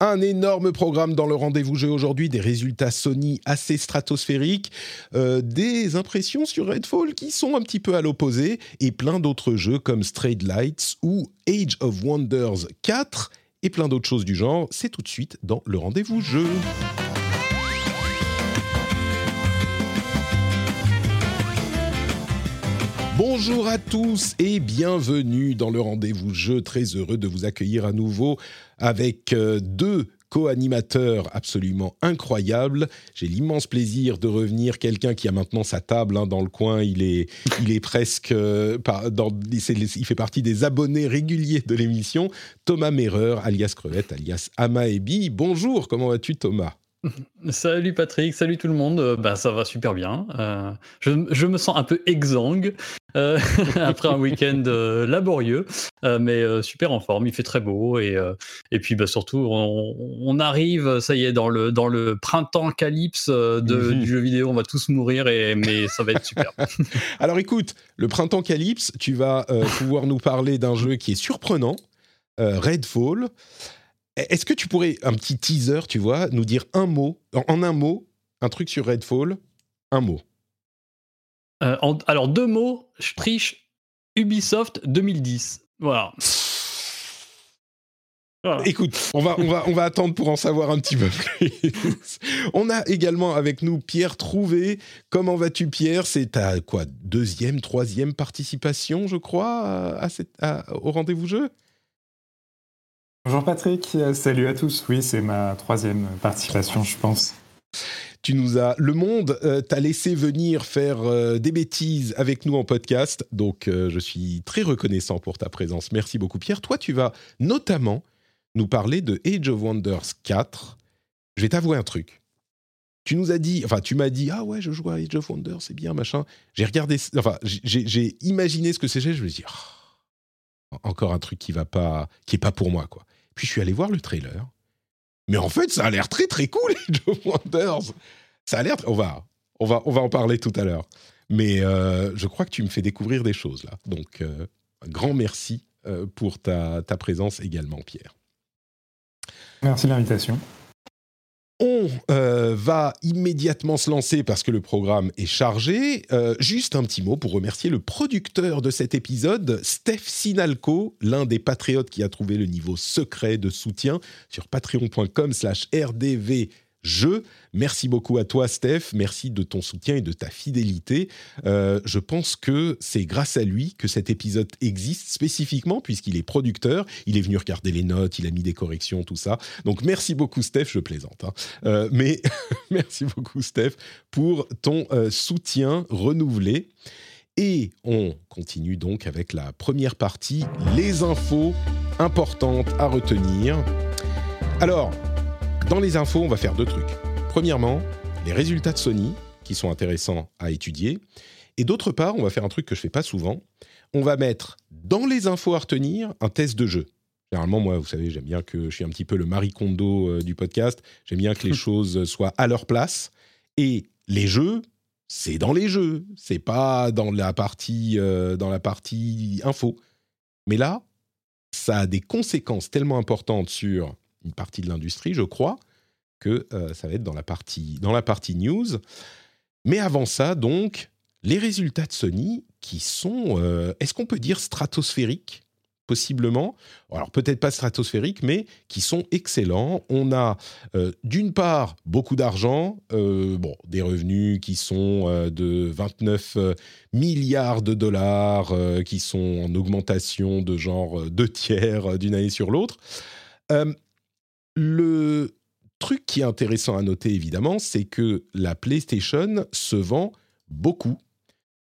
Un énorme programme dans le rendez-vous jeu aujourd'hui, des résultats Sony assez stratosphériques, euh, des impressions sur Redfall qui sont un petit peu à l'opposé, et plein d'autres jeux comme Strayed Lights ou Age of Wonders 4 et plein d'autres choses du genre. C'est tout de suite dans le rendez-vous jeu. Bonjour à tous et bienvenue dans le rendez-vous jeu. Très heureux de vous accueillir à nouveau avec euh, deux co-animateurs absolument incroyables. J'ai l'immense plaisir de revenir quelqu'un qui a maintenant sa table hein, dans le coin. Il est, il est presque, euh, il fait partie des abonnés réguliers de l'émission. Thomas Merreur, alias Crevette, alias Amaebi. Bonjour, comment vas-tu Thomas? Salut Patrick, salut tout le monde. Euh, bah, ça va super bien. Euh, je, je me sens un peu exsangue euh, après un week-end euh, laborieux, mais super en forme. Il fait très beau et, et puis bah, surtout on, on arrive, ça y est, dans le, dans le printemps calypse de, Mhm. du jeu vidéo. On va tous mourir et mais ça va être super. Alors écoute, le printemps Calypse, tu vas pouvoir nous parler d'un jeu qui est surprenant, Redfall. Est-ce que tu pourrais, un petit teaser, tu vois, nous dire un mot, en, un mot, un truc sur Redfall, un mot Euh, en- alors deux mots, je triche. Ubisoft 2010. Voilà. Voilà. Écoute, on va, on, va, on va attendre pour en savoir un petit peu plus. on a également avec nous Pierre Trouvé. Comment vas-tu Pierre? C'est ta quoi, deuxième, troisième participation, je crois, à cette- à- au rendez-vous jeu? Bonjour Patrick, euh, salut à tous. Oui, c'est ma troisième participation, je pense. Tu nous as, le monde euh, t'a laissé venir faire euh, des bêtises avec nous en podcast, donc je suis très reconnaissant pour ta présence. Merci beaucoup, Pierre. Toi, tu vas notamment nous parler de Age of Wonders 4. Je vais t'avouer un truc. Tu nous as dit, enfin, tu m'as dit, ah ouais, je joue à Age of Wonders, c'est bien, machin. J'ai regardé, enfin, j'ai imaginé ce que c'était, je me dit, Ah, encore un truc qui va pas, qui est pas pour moi, quoi. Puis je suis allé voir le trailer. Mais en fait, ça a l'air très très cool, Age of Wonders. Ça a l'air. On va, on va, on va en parler tout à l'heure. Mais euh, je crois que tu me fais découvrir des choses là. Donc, euh, un grand merci euh, pour ta, ta présence également, Pierre. Merci de l'invitation. On euh, va immédiatement se lancer parce que le programme est chargé. Euh, juste un petit mot pour remercier le producteur de cet épisode, Steph Sinalco, l'un des patriotes qui a trouvé le niveau secret de soutien sur patreon.com rdvjeux. Merci beaucoup à toi, Steph. Merci de ton soutien et de ta fidélité. Euh, je pense que c'est grâce à lui que cet épisode existe spécifiquement, puisqu'il est producteur. Il est venu regarder les notes, il a mis des corrections, tout ça. Donc merci beaucoup, Steph. Je plaisante. hein. Euh, mais merci beaucoup, Steph, pour ton euh, soutien renouvelé. Et on continue donc avec la première partie, les infos importantes à retenir. Alors, dans les infos, on va faire deux trucs. Premièrement, les résultats de Sony, qui sont intéressants à étudier. Et d'autre part, on va faire un truc que je fais pas souvent. On va mettre dans les infos à retenir un test de jeu. Généralement, moi, vous savez, j'aime bien que je suis un petit peu le Marie Kondo euh, du podcast. J'aime bien que les choses soient à leur place. Et les jeux, c'est dans les jeux. C'est pas dans la partie, euh, dans la partie info. Mais là, ça a des conséquences tellement importantes sur une partie de l'industrie, je crois, que euh, ça va être dans la partie, dans la partie news. Mais avant ça, donc, les résultats de Sony qui sont, euh, est-ce qu'on peut dire stratosphériques? Possiblement. Alors peut-être pas stratosphériques, mais qui sont excellents. On a euh, d'une part beaucoup d'argent, bon, des revenus qui sont de 29 euh, milliards de dollars, qui sont en augmentation de genre deux tiers d'une année sur l'autre. Euh, le truc qui est intéressant à noter, évidemment, c'est que la PlayStation se vend beaucoup.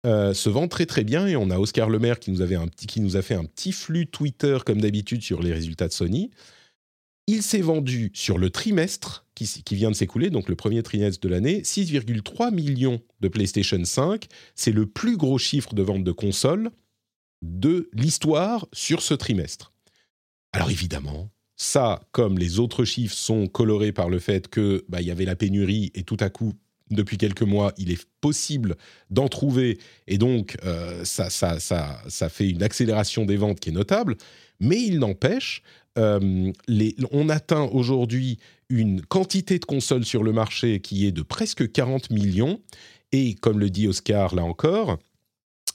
se vend très très bien et on a Oscar Lemaire qui nous, avait un petit, qui nous a fait un petit flux Twitter comme d'habitude sur les résultats de Sony. Il s'est vendu sur le trimestre qui, qui vient de s'écouler, donc le premier trimestre de l'année, 6,3 millions de PlayStation 5. C'est le plus gros chiffre de vente de consoles de l'histoire sur ce trimestre. Alors évidemment, ça, comme les autres chiffres, sont colorés par le fait que bah, y avait la pénurie et tout à coup, depuis quelques mois, il est possible d'en trouver et donc euh, ça, ça, ça, ça fait une accélération des ventes qui est notable. Mais il n'empêche, euh, on atteint aujourd'hui une quantité de consoles sur le marché qui est de presque 40 millions. Et comme le dit Oscar là encore,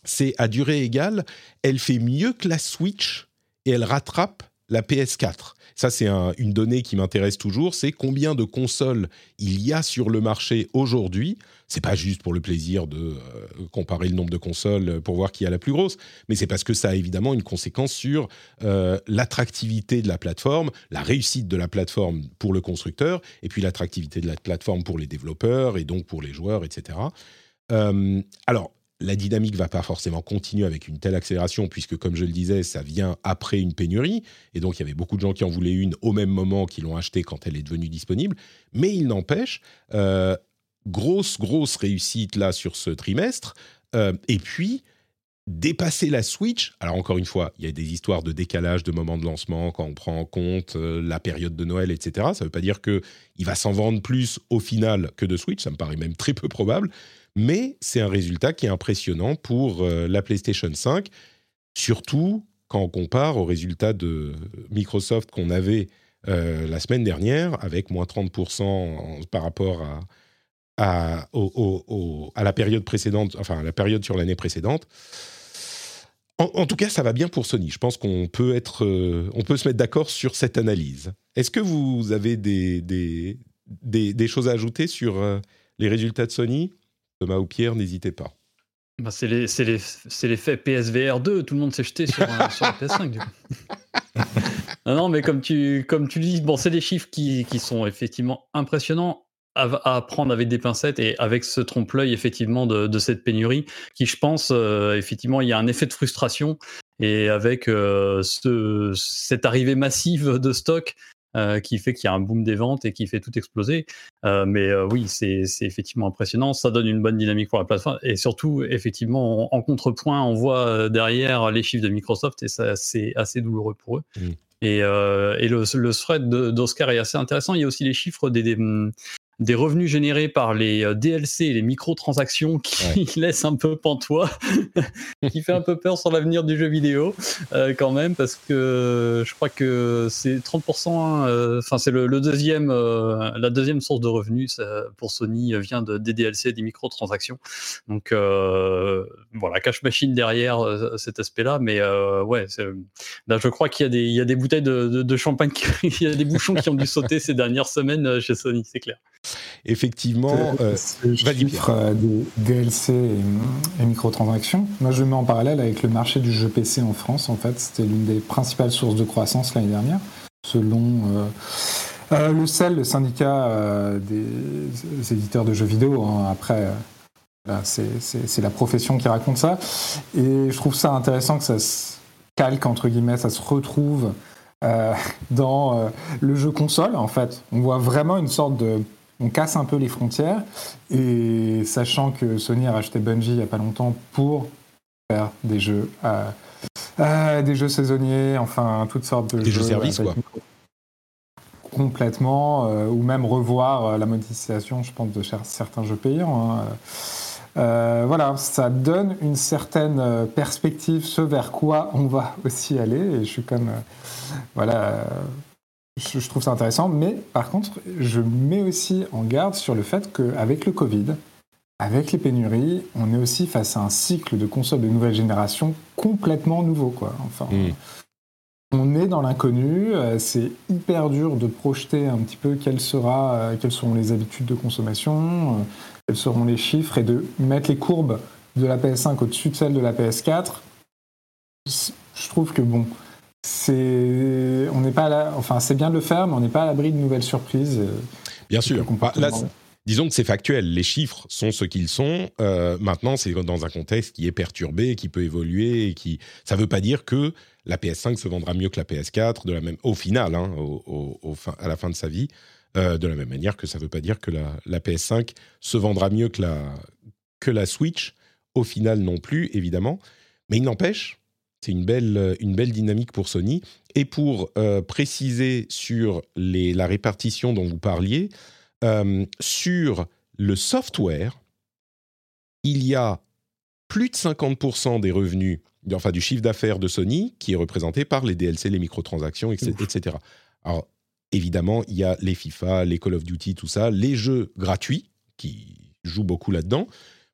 c'est à durée égale, elle fait mieux que la Switch et elle rattrape la PS4. Ça, c'est une donnée qui m'intéresse toujours, c'est combien de consoles il y a sur le marché aujourd'hui. C'est pas juste pour le plaisir de euh, comparer le nombre de consoles pour voir qui a la plus grosse, mais c'est parce que ça a évidemment une conséquence sur euh, l'attractivité de la plateforme, la réussite de la plateforme pour le constructeur, et puis l'attractivité de la plateforme pour les développeurs et donc pour les joueurs, etc. Euh, alors, la dynamique va pas forcément continuer avec une telle accélération, puisque, comme je le disais, ça vient après une pénurie. Et donc, il y avait beaucoup de gens qui en voulaient une au même moment, qui l'ont achetée quand elle est devenue disponible. Mais il n'empêche, euh, grosse, grosse réussite là sur ce trimestre. Euh, et puis, dépasser la Switch. Alors, encore une fois, il y a des histoires de décalage de moment de lancement quand on prend en compte euh, la période de Noël, etc. Ça ne veut pas dire qu'il va s'en vendre plus au final que de Switch. Ça me paraît même très peu probable mais c'est un résultat qui est impressionnant pour euh, la PlayStation 5, surtout quand on compare aux résultats de Microsoft qu'on avait euh, la semaine dernière, avec moins 30% par rapport à, à, la période précédente, enfin la période sur l'année précédente. En, tout cas, ça va bien pour Sony. Je pense qu'on peut être, euh, on peut se mettre d'accord sur cette analyse. Est-ce que vous avez des, des, choses à ajouter sur les résultats de Sony? Thomas ou Pierre, n'hésitez pas. Bah c'est l'effet PSVR 2, tout le monde s'est jeté sur, la PS5 du coup. non, mais comme tu, comme tu dis, bon, c'est des chiffres qui, qui, sont effectivement impressionnants à, prendre avec des pincettes et avec ce trompe-l'œil effectivement de, cette pénurie qui, je pense, euh, effectivement, il y a un effet de frustration et avec euh, ce, cette arrivée massive de stock, euh, qui fait qu'il y a un boom des ventes et qui fait tout exploser. Euh, mais euh, oui, c'est effectivement impressionnant. Ça donne une bonne dynamique pour la plateforme. Et surtout, effectivement, en, contrepoint, on voit derrière les chiffres de Microsoft et ça, c'est assez douloureux pour eux. Mmh. Et, et, le, le thread d'Oscar est assez intéressant. Il y a aussi les chiffres des, des, des revenus générés par les euh, DLC et les microtransactions qui laissent un peu pantois, qui fait un peu peur sur l'avenir du jeu vidéo euh, quand même, parce que je crois que c'est 30%, hein, euh, enfin c'est le, deuxième, la deuxième source de revenus pour Sony vient de, des DLC et des microtransactions. Donc voilà, cash machine derrière cet aspect-là, mais ouais, là je crois qu'il y, a des, il y a des bouteilles de, de champagne, il y a des bouchons qui ont dû sauter ces dernières semaines chez Sony, c'est clair. Effectivement, euh, chiffre euh, des DLC et, microtransactions. Moi, je mets en parallèle avec le marché du jeu PC en France. En fait, c'était l'une des principales sources de croissance l'année dernière, selon euh, le CEL, le syndicat des, éditeurs de jeux vidéo. Hein. Après, c'est la profession qui raconte ça. Et je trouve ça intéressant que ça se calque, entre guillemets, ça se retrouve dans le jeu console, en fait. On voit vraiment une sorte de on casse un peu les frontières. Et sachant que Sony a racheté Bungie il n'y a pas longtemps pour faire des jeux, euh, euh, des jeux saisonniers, enfin toutes sortes de des jeux, services quoi. Complètement, euh, ou même revoir la monétisation, je pense, de certains jeux payants. Hein. voilà, ça donne une certaine perspective, ce vers quoi on va aussi aller. Et je suis comme, voilà, je, trouve ça intéressant, mais par contre, je mets aussi en garde sur le fait qu'avec le Covid, avec les pénuries, on est aussi face à un cycle de consoles de nouvelle génération complètement nouveau. Quoi. Enfin, hmm. On est dans l'inconnu, euh, c'est hyper dur de projeter un petit peu quelle sera, euh, quelles seront les habitudes de consommation, euh, quels seront les chiffres, et de mettre les courbes de la PS5 au-dessus de celles de la PS4. Je trouve que bon, c'est on n'est pas là, enfin c'est bien de le faire, mais on n'est pas à l'abri de nouvelles surprises. Bien sûr. Là, disons que c'est factuel. Les chiffres sont ce qu'ils sont. Euh, maintenant, c'est dans un contexte qui est perturbé, qui peut évoluer, et qui. Ça ne veut pas dire que la PS5 se vendra mieux que la PS4 de la même. Au final, hein, au, fin, à la fin de sa vie, euh, de la même manière que ça ne veut pas dire que la, la, PS5 se vendra mieux que la que la Switch. Au final, non plus, évidemment. Mais il n'empêche, c'est une belle, une belle dynamique pour Sony. Et pour euh, préciser sur les, la répartition dont vous parliez, euh, sur le software, il y a plus de 50% des revenus, enfin du chiffre d'affaires de Sony, qui est représenté par les DLC, les microtransactions, etc. Alors, évidemment, il y a les FIFA, les Call of Duty, tout ça, les jeux gratuits, qui jouent beaucoup là-dedans.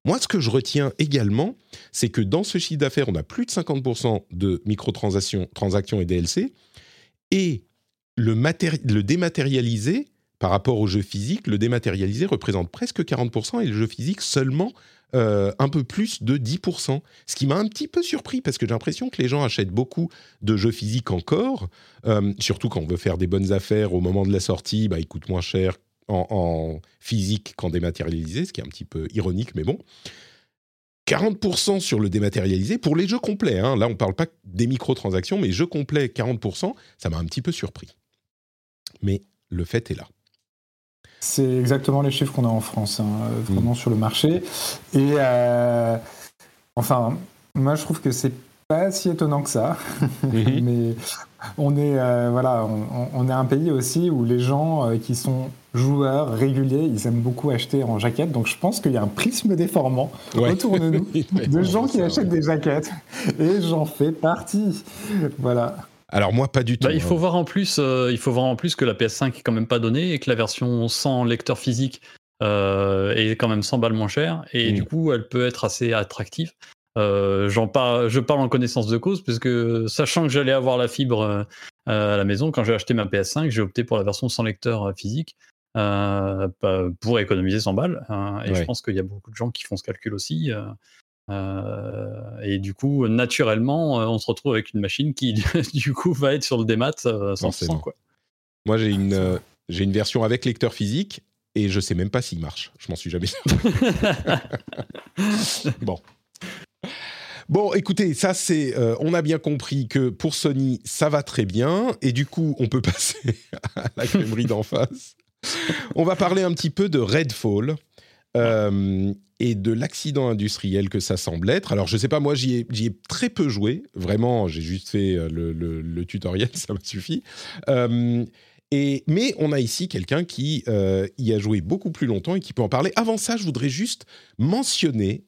Moi, ce que je retiens également, c'est que dans ce chiffre d'affaires, on a plus de 50% de microtransactions transactions et DLC, et le, dématérialisé, par rapport au jeu physique, le dématérialisé représente presque 40% et le jeu physique seulement euh, un peu plus de 10%. Ce qui m'a un petit peu surpris parce que j'ai l'impression que les gens achètent beaucoup de jeux physiques encore, euh, surtout quand on veut faire des bonnes affaires au moment de la sortie, bah, ils coûtent moins cher en, physique qu'en dématérialisé, ce qui est un petit peu ironique, mais bon. 40% sur le dématérialisé pour les jeux complets. Hein. Là, on ne parle pas des microtransactions, mais jeux complets, 40%, ça m'a un petit peu surpris. Mais le fait est là. C'est exactement les chiffres qu'on a en France, hein, vraiment mm. sur le marché. Et euh, enfin, moi je trouve que c'est pas si étonnant que ça, mais on est euh, voilà, on, est un pays aussi où les gens euh, qui sont joueurs réguliers, ils aiment beaucoup acheter en jaquette. Donc je pense qu'il y a un prisme déformant autour de nous de gens qui achètent des jaquettes, et j'en fais partie. Voilà. Alors moi, pas du bah, tout. il faut hein. voir en plus, euh, il faut voir en plus que la PS5 est quand même pas donnée et que la version sans lecteur physique euh, est quand même 100 balles moins chère et du coup, elle peut être assez attractive. Euh, j'en parle, je parle en connaissance de cause parce que sachant que j'allais avoir la fibre à la maison quand j'ai acheté ma PS5, j'ai opté pour la version sans lecteur physique. Bah, pour économiser 100 balles. Hein, et je pense qu'il y a beaucoup de gens qui font ce calcul aussi. Euh, et du coup, naturellement, euh, on se retrouve avec une machine qui, du coup, va être sur le démat euh, sans Quoi. Moi, j'ai une, j'ai une version avec lecteur physique et je sais même pas s'il marche. Je m'en suis jamais. bon. Bon, écoutez, ça c'est, on a bien compris que pour Sony, ça va très bien, et du coup, on peut passer à la crèmerie d'en face. On va parler un petit peu de Redfall. Euh, et de l'accident industriel que ça semble être. Alors, je sais pas, moi, j'y ai, très peu joué. Vraiment, j'ai juste fait euh, le, tutoriel, ça m'a suffi. Euh, mais on a ici quelqu'un qui y a joué beaucoup plus longtemps et qui peut en parler. Avant ça, je voudrais juste mentionner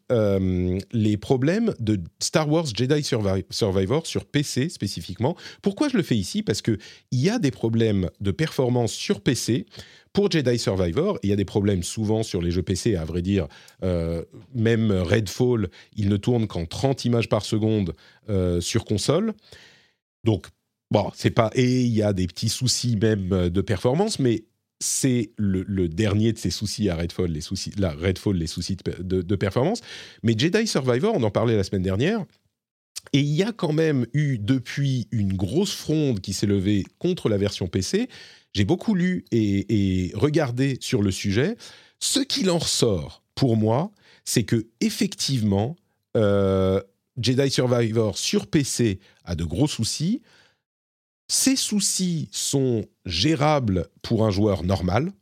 les problèmes de Star Wars Jedi Survivor sur PC spécifiquement. Pourquoi je le fais ici? Parce qu'il y a des problèmes de performance sur PC pour Jedi Survivor, il y a des problèmes souvent sur les jeux PC, à vrai dire. Euh, même Redfall, il ne tourne qu'en 30 images par seconde euh, sur console. Donc, bon, c'est pas. Et il y a des petits soucis même euh, de performance, mais c'est le, dernier de ces soucis à Redfall, les soucis, la Redfall, les soucis de, de, performance. Mais Jedi Survivor, on en parlait la semaine dernière. Et il y a quand même eu depuis une grosse fronde qui s'est levée contre la version PC j'ai beaucoup lu et, regardé sur le sujet. Ce qu'il en ressort, pour moi, c'est que effectivement, euh, Jedi Survivor sur PC a de gros soucis. Ces soucis sont gérables pour un joueur normal.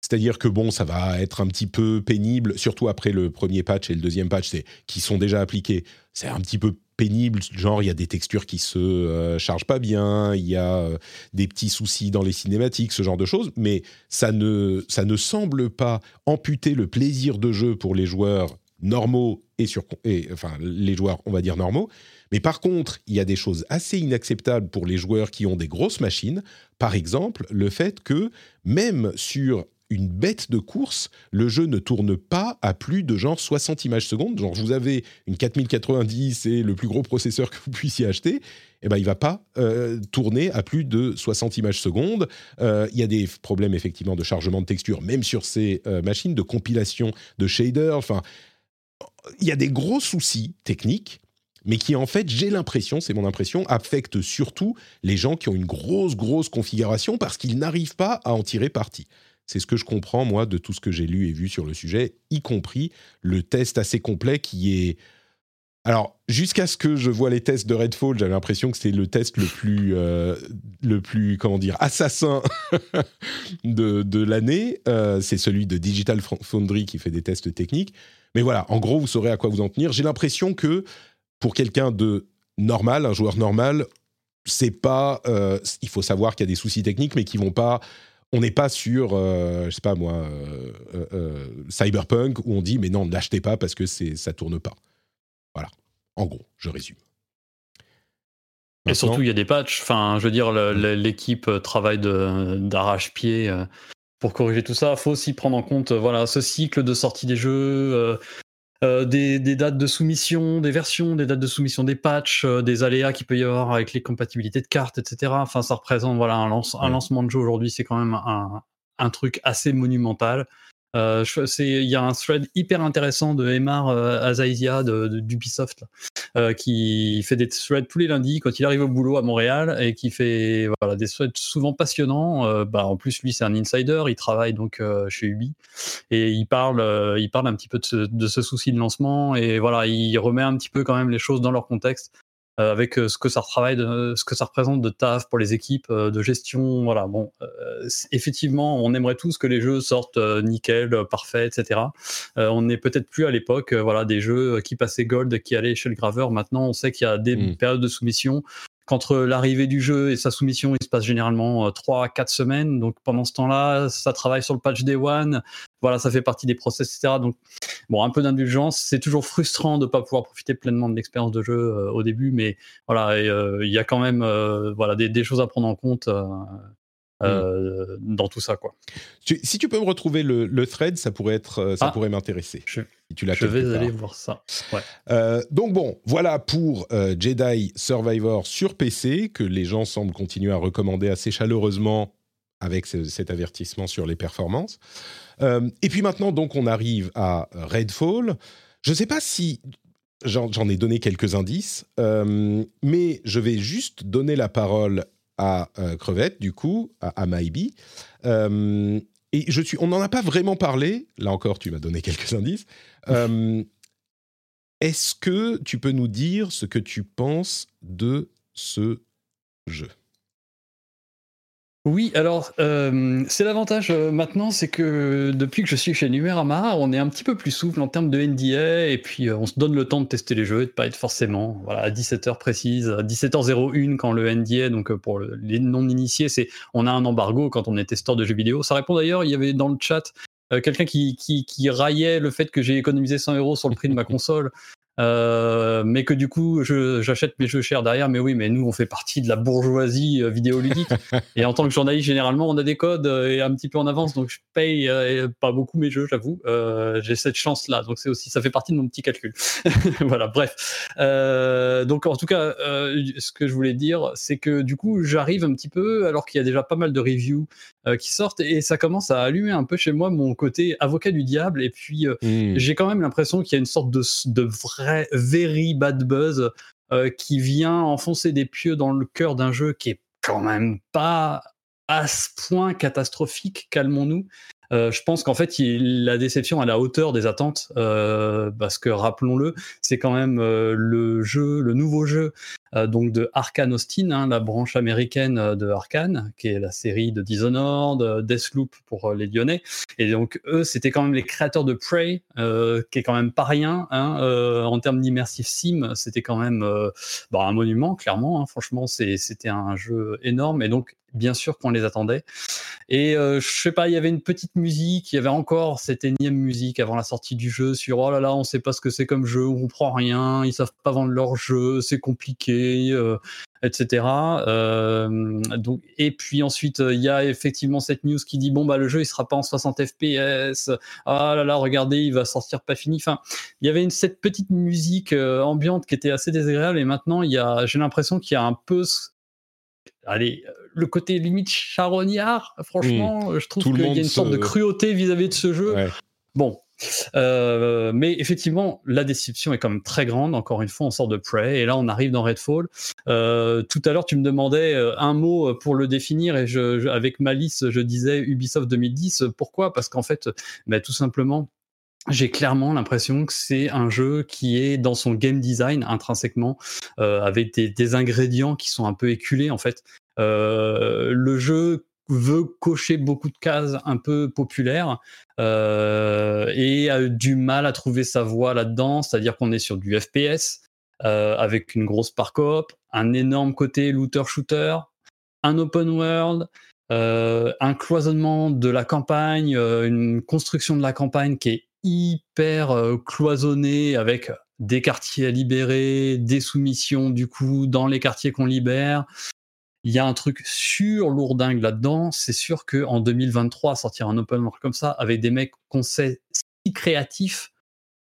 C'est-à-dire que bon, ça va être un petit peu pénible, surtout après le premier patch et le deuxième patch, qui sont déjà appliqués. C'est un petit peu pénible, genre il y a des textures qui se euh, chargent pas bien, il y a euh, des petits soucis dans les cinématiques, ce genre de choses, mais ça ne, ça ne semble pas amputer le plaisir de jeu pour les joueurs normaux et, sur, et enfin les joueurs on va dire normaux. Mais par contre, il y a des choses assez inacceptables pour les joueurs qui ont des grosses machines. Par exemple, le fait que même sur une bête de course, le jeu ne tourne pas à plus de genre 60 images secondes. Genre, vous avez une 4090 et le plus gros processeur que vous puissiez acheter, eh ben, il va pas euh, tourner à plus de 60 images secondes. Euh, il y a des problèmes effectivement de chargement de texture, même sur ces euh, machines, de compilation de shaders. Enfin, il y a des gros soucis techniques mais qui en fait, j'ai l'impression, c'est mon impression, affectent surtout les gens qui ont une grosse, grosse configuration parce qu'ils n'arrivent pas à en tirer parti. C'est ce que je comprends, moi, de tout ce que j'ai lu et vu sur le sujet, y compris le test assez complet qui est... Alors, jusqu'à ce que je vois les tests de Redfall, j'avais l'impression que c'était le test le plus, euh, le plus, comment dire, assassin de, de l'année. Euh, c'est celui de Digital Foundry qui fait des tests techniques. Mais voilà, en gros, vous saurez à quoi vous en tenir. J'ai l'impression que pour quelqu'un de normal, un joueur normal, c'est pas. Euh, il faut savoir qu'il y a des soucis techniques, mais qui vont pas. On n'est pas sur, euh, je sais pas moi, euh, Cyberpunk où on dit mais non, ne l'achetez pas parce que c'est ça tourne pas. Voilà. En gros, je résume. Et surtout, il y a des patchs. Enfin, je veux dire, l'équipe travaille d'arrache-pied pour corriger tout ça. Il faut aussi prendre en compte, voilà, ce cycle de sortie des jeux euh, des, dates de soumission, des versions, des dates de soumission des patchs, euh, des aléas qu'il peut y avoir avec les compatibilités de cartes, etc. Enfin, ça représente voilà un, lancement de jeu aujourd'hui, c'est quand même un, truc assez monumental. Euh, il y a un thread hyper intéressant de Emar euh, Azaizia d'Ubisoft euh, qui fait des threads tous les lundis quand il arrive au boulot à Montréal et qui fait voilà, des threads souvent passionnants. bah, en plus, lui, c'est un insider, il travaille donc chez Ubi et il parle, il parle un petit peu de ce, de ce souci de lancement et voilà, il remet un petit peu quand même les choses dans leur contexte. Euh, avec euh, ce que ça travaille, de, ce que ça représente de taf pour les équipes, euh, de gestion. Voilà, bon, effectivement, on aimerait tous que les jeux sortent nickel, parfait, etc. on n'est peut-être plus à l'époque, voilà, des jeux qui passaient gold, qui allaient chez le graveur. Maintenant, on sait qu'il y a des mmh. périodes de soumission qu'entre l'arrivée du jeu et sa soumission, il se passe généralement 3 à 4 semaines. Donc pendant ce temps-là, ça travaille sur le patch Day One. Voilà, ça fait partie des process, etc. Donc, bon, un peu d'indulgence. C'est toujours frustrant de ne pas pouvoir profiter pleinement de l'expérience de jeu euh, au début, mais voilà, euh, il y a quand même euh, voilà, des, choses à prendre en compte. Hmm. dans tout ça quoi. si tu peux me retrouver le, thread, ça pourrait être, ça ah. pourrait m'intéresser. Je, tu je vais aller voir ça. donc bon, voilà pour Jedi Survivor sur PC que les gens semblent continuer à recommander assez chaleureusement avec cet avertissement sur les performances. Euh, et puis maintenant, donc, on arrive à Redfall. Je ne sais pas si j'en ai donné quelques indices, euh, mais je vais juste donner la parole à euh, Crevette, du coup, à, à et je suis, on n'en a pas vraiment parlé. Là encore, tu m'as donné quelques indices. Est-ce que tu peux nous dire ce que tu penses de ce jeu? Oui, alors euh, c'est l'avantage euh, maintenant, c'est que depuis que je suis chez Numérama, on est un petit peu plus souple en termes de NDA et puis euh, on se donne le temps de tester les jeux et de pas être forcément voilà, à 17h précise, à 17h01 quand le NDA, donc pour les non-initiés, c'est on a un embargo quand on est testeur de jeux vidéo. Ça répond d'ailleurs, il y avait dans le chat quelqu'un qui, qui, qui, raillait le fait que j'ai économisé 100 euros sur le prix de ma console. Euh, mais que du coup, j'achète mes jeux chers derrière. Mais oui, mais nous, on fait partie de la bourgeoisie euh, vidéoludique. et en tant que journaliste, généralement, on a des codes euh, et un petit peu en avance, donc je paye pas beaucoup mes jeux, j'avoue. J'ai cette chance-là, donc c'est aussi, ça fait partie de mon petit calcul. voilà, bref. donc en tout cas, ce que je voulais dire, c'est que du coup, j'arrive un petit peu, alors qu'il y a déjà pas mal de reviews qui sortent, et ça commence à allumer un peu chez moi mon côté avocat du diable. Et puis, mmh. j'ai quand même l'impression qu'il y a une sorte de, de vrai very bad buzz euh, qui vient enfoncer des pieux dans le cœur d'un jeu qui est quand même pas à ce point catastrophique, calmons-nous. Euh, je pense qu'en fait, la déception à la hauteur des attentes, euh, parce que rappelons-le, c'est quand même le jeu, le nouveau jeu donc de Arkane Austin, hein, la branche américaine euh, de Arkane, qui est la série de Dishonored, Deathloop pour euh, les Lyonnais. Et donc eux, c'était quand même les créateurs de Prey, qui est quand même pas rien hein, en termes d'immersive sim. C'était quand même bah, un monument, clairement. Hein, franchement, c'était un jeu énorme. Et donc bien sûr qu'on les attendait. Et je sais pas, il y avait une petite musique, il y avait encore cette énième musique avant la sortie du jeu sur oh là là, on sait pas ce que c'est comme jeu, on comprend rien, ils savent pas vendre leur jeu, c'est compliqué, euh, etc. Euh, donc, et puis ensuite, il y a effectivement cette news qui dit bon bah le jeu il sera pas en 60 FPS. Ah là là, regardez, il va sortir pas fini. Enfin, il y avait cette petite musique euh, ambiante qui était assez désagréable et maintenant j'ai l'impression qu'il y a un peu allez, le côté limite charognard, franchement, je trouve qu'il y a une sorte de cruauté vis-à-vis de ce jeu. Bon, Euh, mais effectivement, la déception est quand même très grande. Encore une fois, on sort de Prey et là, on arrive dans Redfall. Euh, tout à l'heure, tu me demandais euh, un mot pour le définir et je, avec Malice, je disais Ubisoft 2010. Pourquoi? Parce qu'en fait, bah, tout simplement, j'ai clairement l'impression que c'est un jeu qui est dans son game design intrinsèquement euh, avec des, des, ingrédients qui sont un peu éculés en fait. Euh, le jeu veut cocher beaucoup de cases un peu populaires euh, et a du mal à trouver sa voie là-dedans, c'est-à-dire qu'on est sur du FPS euh, avec une grosse parcoop, un énorme côté looter-shooter, un open world, euh, un cloisonnement de la campagne, euh, une construction de la campagne qui est hyper euh, cloisonné avec des quartiers à libérer, des soumissions du coup dans les quartiers qu'on libère. Il y a un truc sur lourdingue là-dedans. C'est sûr que en 2023, sortir un open world comme ça avec des mecs qu'on sait si créatifs,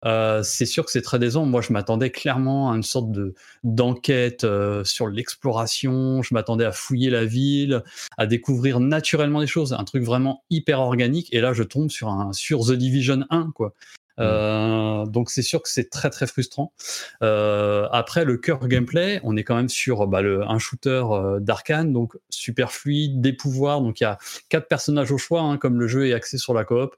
euh, c'est sûr que c'est très décevant. Moi, je m'attendais clairement à une sorte de d'enquête euh, sur l'exploration. Je m'attendais à fouiller la ville, à découvrir naturellement des choses, un truc vraiment hyper organique. Et là, je tombe sur un sur The Division 1, quoi. Mmh. Euh, donc c'est sûr que c'est très très frustrant. Euh, après le cœur gameplay, on est quand même sur bah, le, un shooter euh, d'arcane, donc super fluide, des pouvoirs. Donc il y a quatre personnages au choix, hein, comme le jeu est axé sur la coop.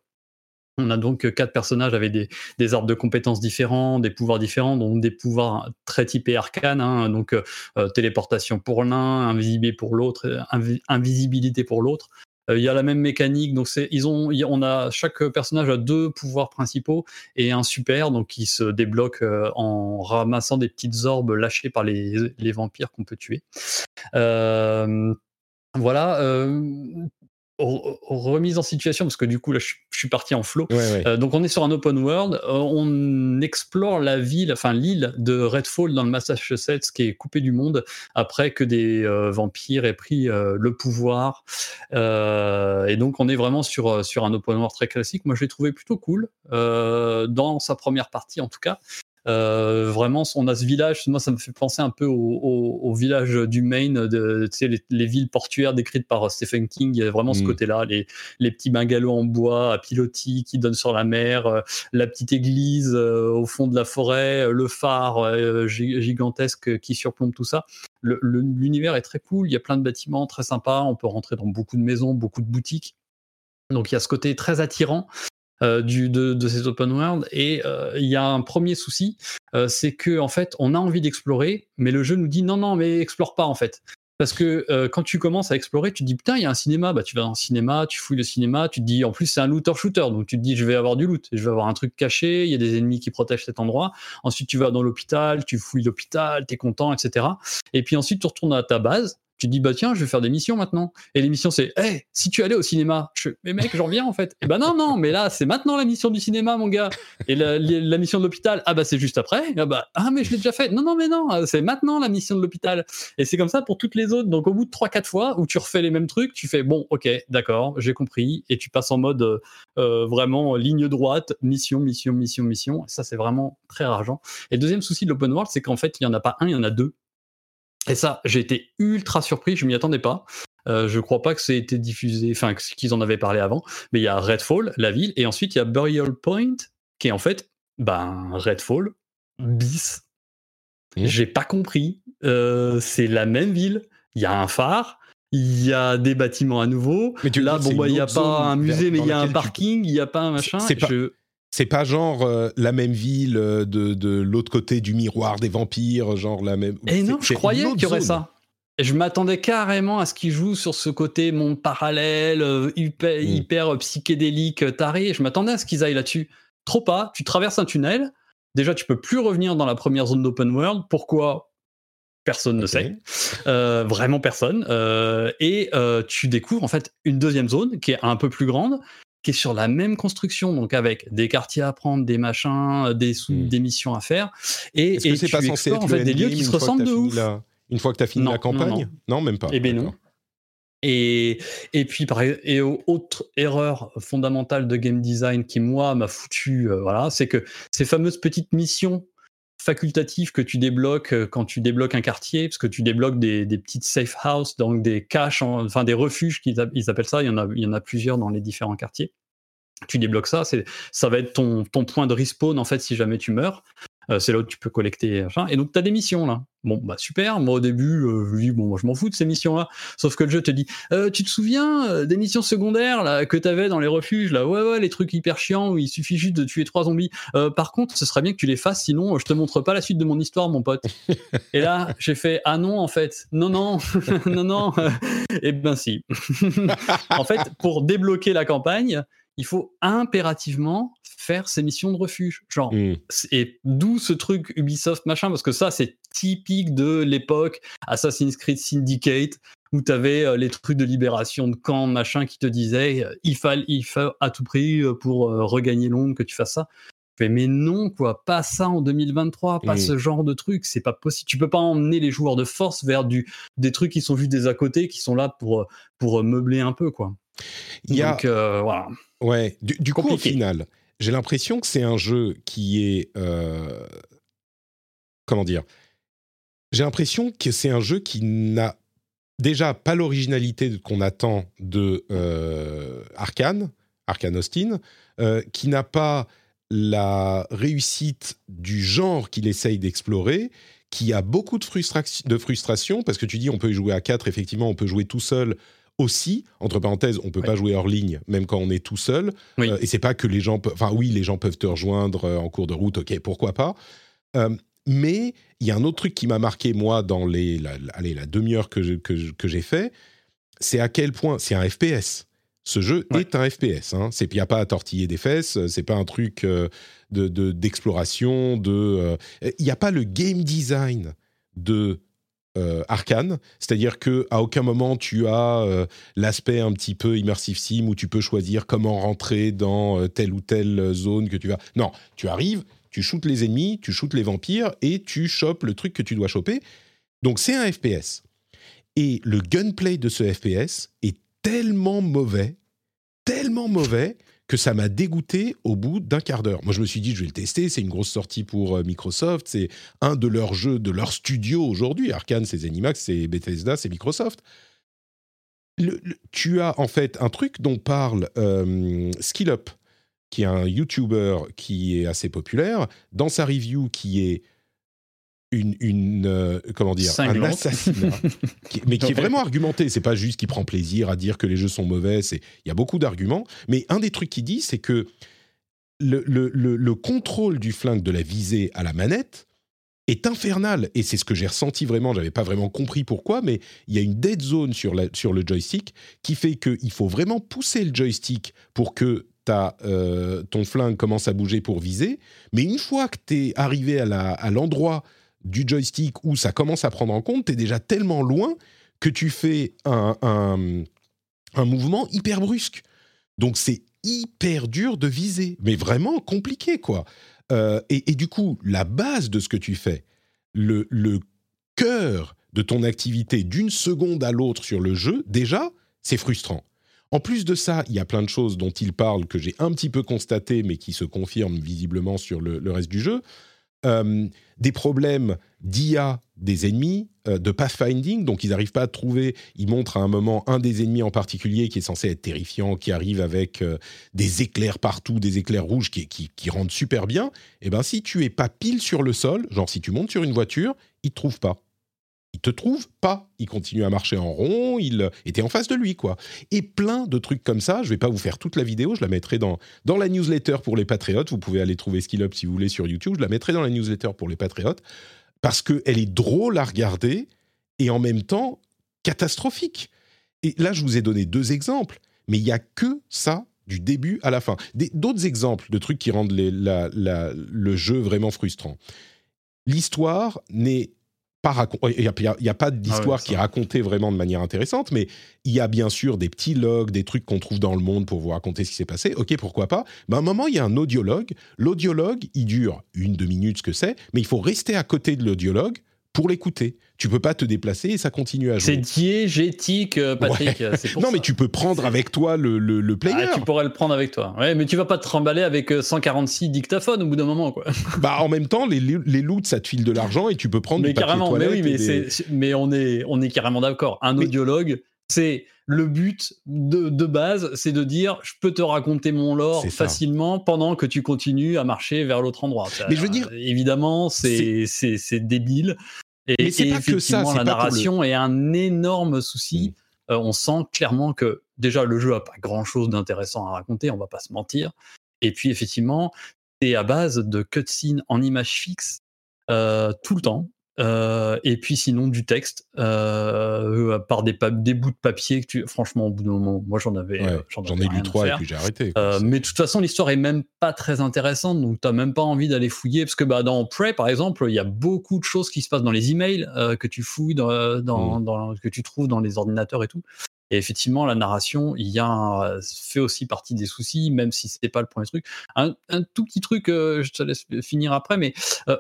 On a donc quatre personnages avec des, arbres de compétences différents, des pouvoirs différents, donc des pouvoirs très typés arcane, hein, donc euh, téléportation pour l'un, invisibilité pour l'autre, invi invisibilité pour l'autre. Euh, il y a la même mécanique, donc ils on a chaque personnage a deux pouvoirs principaux et un super, donc qui se débloque euh, en ramassant des petites orbes lâchées par les, vampires qu'on peut tuer. Euh, voilà. Euh, remise en situation parce que du coup là je, suis parti en flow. Ouais, ouais. Euh, donc on est sur un open world, euh, on explore la ville, enfin l'île de Redfall dans le Massachusetts qui est coupée du monde après que des euh, vampires aient pris le pouvoir. Et donc on est vraiment sur sur un open world très classique. Moi je l'ai trouvé plutôt cool dans sa première partie en tout cas. Euh, vraiment, on a ce village. Moi, ça me fait penser un peu au, au, au village du Maine, de, les, les, villes portuaires décrites par Stephen King. Il y a vraiment ce Mm. côté-là, les, les petits bungalows en bois à pilotis qui donnent sur la mer, euh, la petite église euh, au fond de la forêt, le phare gi- gigantesque qui surplombe tout ça. L'univers est très cool. Il y a plein de bâtiments très sympas. On peut rentrer dans beaucoup de maisons, beaucoup de boutiques. Donc il y a ce côté très attirant du, de, de ces open world. Et euh, il y a un premier souci, euh, c'est que en fait, on a envie d'explorer, mais le jeu nous dit non, non, mais explore pas en fait. Parce que euh, quand tu commences à explorer, tu te dis putain, il y a un cinéma, bah tu vas dans le cinéma, tu fouilles le cinéma, tu te dis en plus c'est un looter shooter, donc tu te dis je vais avoir du loot, je vais avoir un truc caché, il y a des ennemis qui protègent cet endroit. Ensuite tu vas dans l'hôpital, tu fouilles l'hôpital, t'es content, etc. Et puis ensuite tu retournes à ta base, tu dis bah tiens je vais faire des missions maintenant. Et les missions c'est hey, si tu allais au cinéma je mais mec j'en reviens en fait. Et ben non non mais là c'est maintenant la mission du cinéma mon gars. Et la, mission de l'hôpital ah bah c'est juste après. Ah bah ah mais je l'ai déjà fait. Non non mais non c'est maintenant la mission de l'hôpital. Et c'est comme ça pour toutes les autres. Donc au bout de 3-4 fois où tu refais les mêmes trucs tu fais bon ok d'accord j'ai compris. Et tu passes en mode euh, vraiment ligne droite mission mission mission mission. Ça c'est vraiment très rageant. Et deuxième souci de l'open world c'est qu'en fait il y en a pas un il y en a deux et ça, j'ai été ultra surpris, je m'y attendais pas. Euh, je crois pas que ça ait été diffusé, enfin qu'ils en avaient parlé avant. Mais il y a Redfall, la ville, et ensuite il y a Burial Point, qui est en fait, ben Redfall bis. Mmh. J'ai pas compris. Euh, c'est la même ville. Il y a un phare. Il y a des bâtiments à nouveau. Mais tu Là, bon, bah, il une n'y a pas un musée, mais il y a un tu- parking, il n'y a pas un machin. c'est pas- Je- C'est pas genre euh, la même ville euh, de, de l'autre côté du miroir des vampires, genre la même. Et non, c'est- je croyais qu'il y aurait ça. Et je m'attendais carrément à ce qu'il joue sur ce côté monde parallèle, euh, hyper, Mm. hyper psychédélique, taré. Je m'attendais à ce qu'ils aillent là-dessus. Trop pas. Tu traverses un tunnel. Déjà, tu peux plus revenir dans la première zone d'open world. Pourquoi? Personne ne sait. Euh, vraiment personne. Euh, et euh, tu découvres en fait une deuxième zone qui est un peu plus grande, qui est sur la même construction, donc avec des quartiers à prendre, des machins, des, sous, Mm. des missions à faire. Et, Est-ce et que c'est tu pas censé être en fait des lieux qui se ressemblent de ouf. la- Une fois que tu as fini Non, la non, campagne? non. même pas. Eh ben non. Et, et puis, par, et au- autre erreur fondamentale de game design qui, moi, m'a foutu, euh, voilà, c'est que ces fameuses petites missions facultatives que tu débloques euh, quand tu débloques un quartier, parce que tu débloques des, des petites safe houses, donc des caches, en- enfin des refuges qu'ils app- ils appellent ça, il y, en a, il y en a plusieurs dans les différents quartiers. tu débloques ça, ça va être ton, ton point de respawn en fait si jamais tu meurs. Euh, c'est là où tu peux collecter. Et donc, tu as des missions là. Bon, bah super. Moi, au début, euh, je bon, moi, je m'en fous de ces missions-là. Sauf que le jeu te dit, euh, tu te souviens des missions secondaires que tu avais dans les refuges là? Ouais, ouais, les trucs hyper chiants où il suffit juste de tuer trois zombies. par contre, ce serait bien que tu les fasses, sinon, je te montre pas la suite de mon histoire, mon pote. Et là, j'ai fait, ah non, en fait, non, non, non, non. Et ben si. en fait, pour débloquer la campagne, il faut impérativement faire ces missions de refuge. Genre, mmh. et d'où ce truc Ubisoft machin, parce que ça, c'est typique de l'époque Assassin's Creed Syndicate, où tu avais euh, les trucs de libération de camp, machin, qui te disaient euh, il, faut, il faut à tout prix euh, pour regagner Londres que tu fasses ça. Mais non, quoi, pas ça en 2023, pas mmh. ce genre de truc, c'est pas possible. Tu peux pas emmener les joueurs de force vers du, des trucs qui sont juste des à côté, qui sont là pour, pour meubler un peu, quoi. Il y a... Donc, voilà. Ouais, du, coup, au final, j'ai l'impression que c'est un jeu qui est. Euh, comment dire J'ai l'impression que c'est un jeu qui n'a déjà pas l'originalité qu'on attend de euh, Arkane, Arkane Austin, euh, qui n'a pas la réussite du genre qu'il essaye d'explorer, qui a beaucoup de, de frustration, parce que tu dis on peut y jouer à 4, effectivement, on peut jouer tout seul aussi, entre parenthèses, on peut pas jouer hors ligne, même quand on est tout seul. Euh, et c'est pas que les gens, enfin oui, les gens peuvent te rejoindre euh, en cours de route, ok, pourquoi pas. Euh, mais il y a un autre truc qui m'a marqué moi dans les, la, allez, la demi-heure que, que, que j'ai fait, c'est à quel point c'est un FPS. Ce jeu est un FPS. Hein. Il n'y a pas à tortiller des fesses. C'est pas un truc de d'exploration. De, il n'y a pas le game design de euh, arcane, c'est-à-dire que à aucun moment tu as euh, l'aspect un petit peu immersive sim où tu peux choisir comment rentrer dans euh, telle ou telle zone que tu vas. Non, tu arrives, tu shootes les ennemis, tu shootes les vampires et tu chopes le truc que tu dois choper. Donc c'est un FPS. Et le gunplay de ce FPS est tellement mauvais, tellement mauvais que ça m'a dégoûté au bout d'un quart d'heure. Moi, je me suis dit, je vais le tester. C'est une grosse sortie pour euh, Microsoft. C'est un de leurs jeux, de leur studio aujourd'hui. Arkane, c'est Zenimax, c'est Bethesda, c'est Microsoft. tu as en fait un truc dont parle euh, SkillUp, qui est un YouTuber qui est assez populaire, dans sa review qui est une, euh, comment dire un assassinat mais qui est vraiment argumenté. C'est pas juste qu'il prend plaisir à dire que les jeux sont mauvais c'est il y a beaucoup d'arguments. Mais un des trucs qu'il dit c'est que le, le, le, contrôle du flingue de la visée à la manette est infernal. Et c'est ce que j'ai ressenti vraiment. J'avais pas vraiment compris pourquoi mais il y a une dead zone sur, la, sur le joystick qui fait qu'il faut vraiment pousser le joystick pour que ta, euh, ton flingue commence à bouger pour viser. Mais une fois que tu es arrivé à l'endroit du joystick où ça commence à prendre en compte, tu es déjà tellement loin que tu fais un, un, mouvement hyper brusque. Donc c'est hyper dur de viser, mais vraiment compliqué, quoi. Euh, et, du coup, la base de ce que tu fais, le, le cœur de ton activité d'une seconde à l'autre sur le jeu, déjà, c'est frustrant. En plus de ça, il y a plein de choses dont il parle que j'ai un petit peu constaté, mais qui se confirment visiblement sur le reste du jeu. Euh, des problèmes d'IA des ennemis, euh, de pathfinding, donc ils n'arrivent pas à trouver, ils montrent à un moment un des ennemis en particulier qui est censé être terrifiant, qui arrive avec euh, des éclairs partout, des éclairs rouges qui, qui, rendent super bien, et eh ben si tu es pas pile sur le sol, genre si tu montes sur une voiture, ils te trouvent pas te trouve pas. Il continue à marcher en rond, il était en face de lui, quoi. Et plein de trucs comme ça. Je vais pas vous faire toute la vidéo, je la mettrai dans, dans la newsletter pour les patriotes. Vous pouvez aller trouver Skill Up si vous voulez sur YouTube. Je la mettrai dans la newsletter pour les patriotes parce qu'elle est drôle à regarder et en même temps catastrophique. Et là, je vous ai donné deux exemples, mais il y a que ça du début à la fin. D'autres exemples de trucs qui rendent le jeu vraiment frustrant. L'histoire n'est il n'y a, pas d'histoire ah qui est racontée vraiment de manière intéressante, mais il y a bien sûr des petits logs, des trucs qu'on trouve dans le monde pour vous raconter ce qui s'est passé. Ok, pourquoi pas Mais à un moment, il y a un audiologue. L'audiologue, il dure une, deux minutes, ce que c'est, mais il faut rester à côté de l'audiologue pour l'écouter. Tu peux pas te déplacer et ça continue à jouer. C'est diégétique, euh, Patrick. non, mais tu peux prendre avec toi le, le, player. Ah, tu pourrais le prendre avec toi. Ouais, mais tu vas pas te remballer avec 146 euh, dictaphones au bout d'un moment, quoi. bah, en même temps, les, les loots, ça te file de l'argent et tu peux prendre mais du papier carrément, mais oui, mais, mais on est, on est carrément d'accord. Un audiologue, c'est le but de, de base, c'est de dire je peux te raconter mon lore facilement pendant que tu continues à marcher vers l'autre endroit. Ça, Mais je veux dire, évidemment, c'est débile. Et, Mais c'est pas que ça, la pas pour le- narration est un énorme souci. Euh, on sent clairement que déjà le jeu a pas grand chose d'intéressant à raconter, on va pas se mentir. Et puis effectivement, c'est à base de cutscenes en image fixe euh, tout le temps. Euh, et puis sinon du texte euh, par des, bouts de papier que tu franchement au bout d'un moment moi j'en avais Ouais, euh, J'en ai lu trois et puis j'ai arrêté. Euh, mais de toute façon, l'histoire est même pas très intéressante, donc t'as même pas envie d'aller fouiller, parce que bah, dans Prey, par exemple, il y a beaucoup de choses qui se passent dans les emails que tu fouilles, dans, dans, Mm. dans- que tu trouves dans les ordinateurs et tout. Et effectivement, la narration, il y a un- fait aussi partie des soucis, même si c'était pas le premier truc. Un, un tout petit truc, euh, je te laisse finir après, mais euh,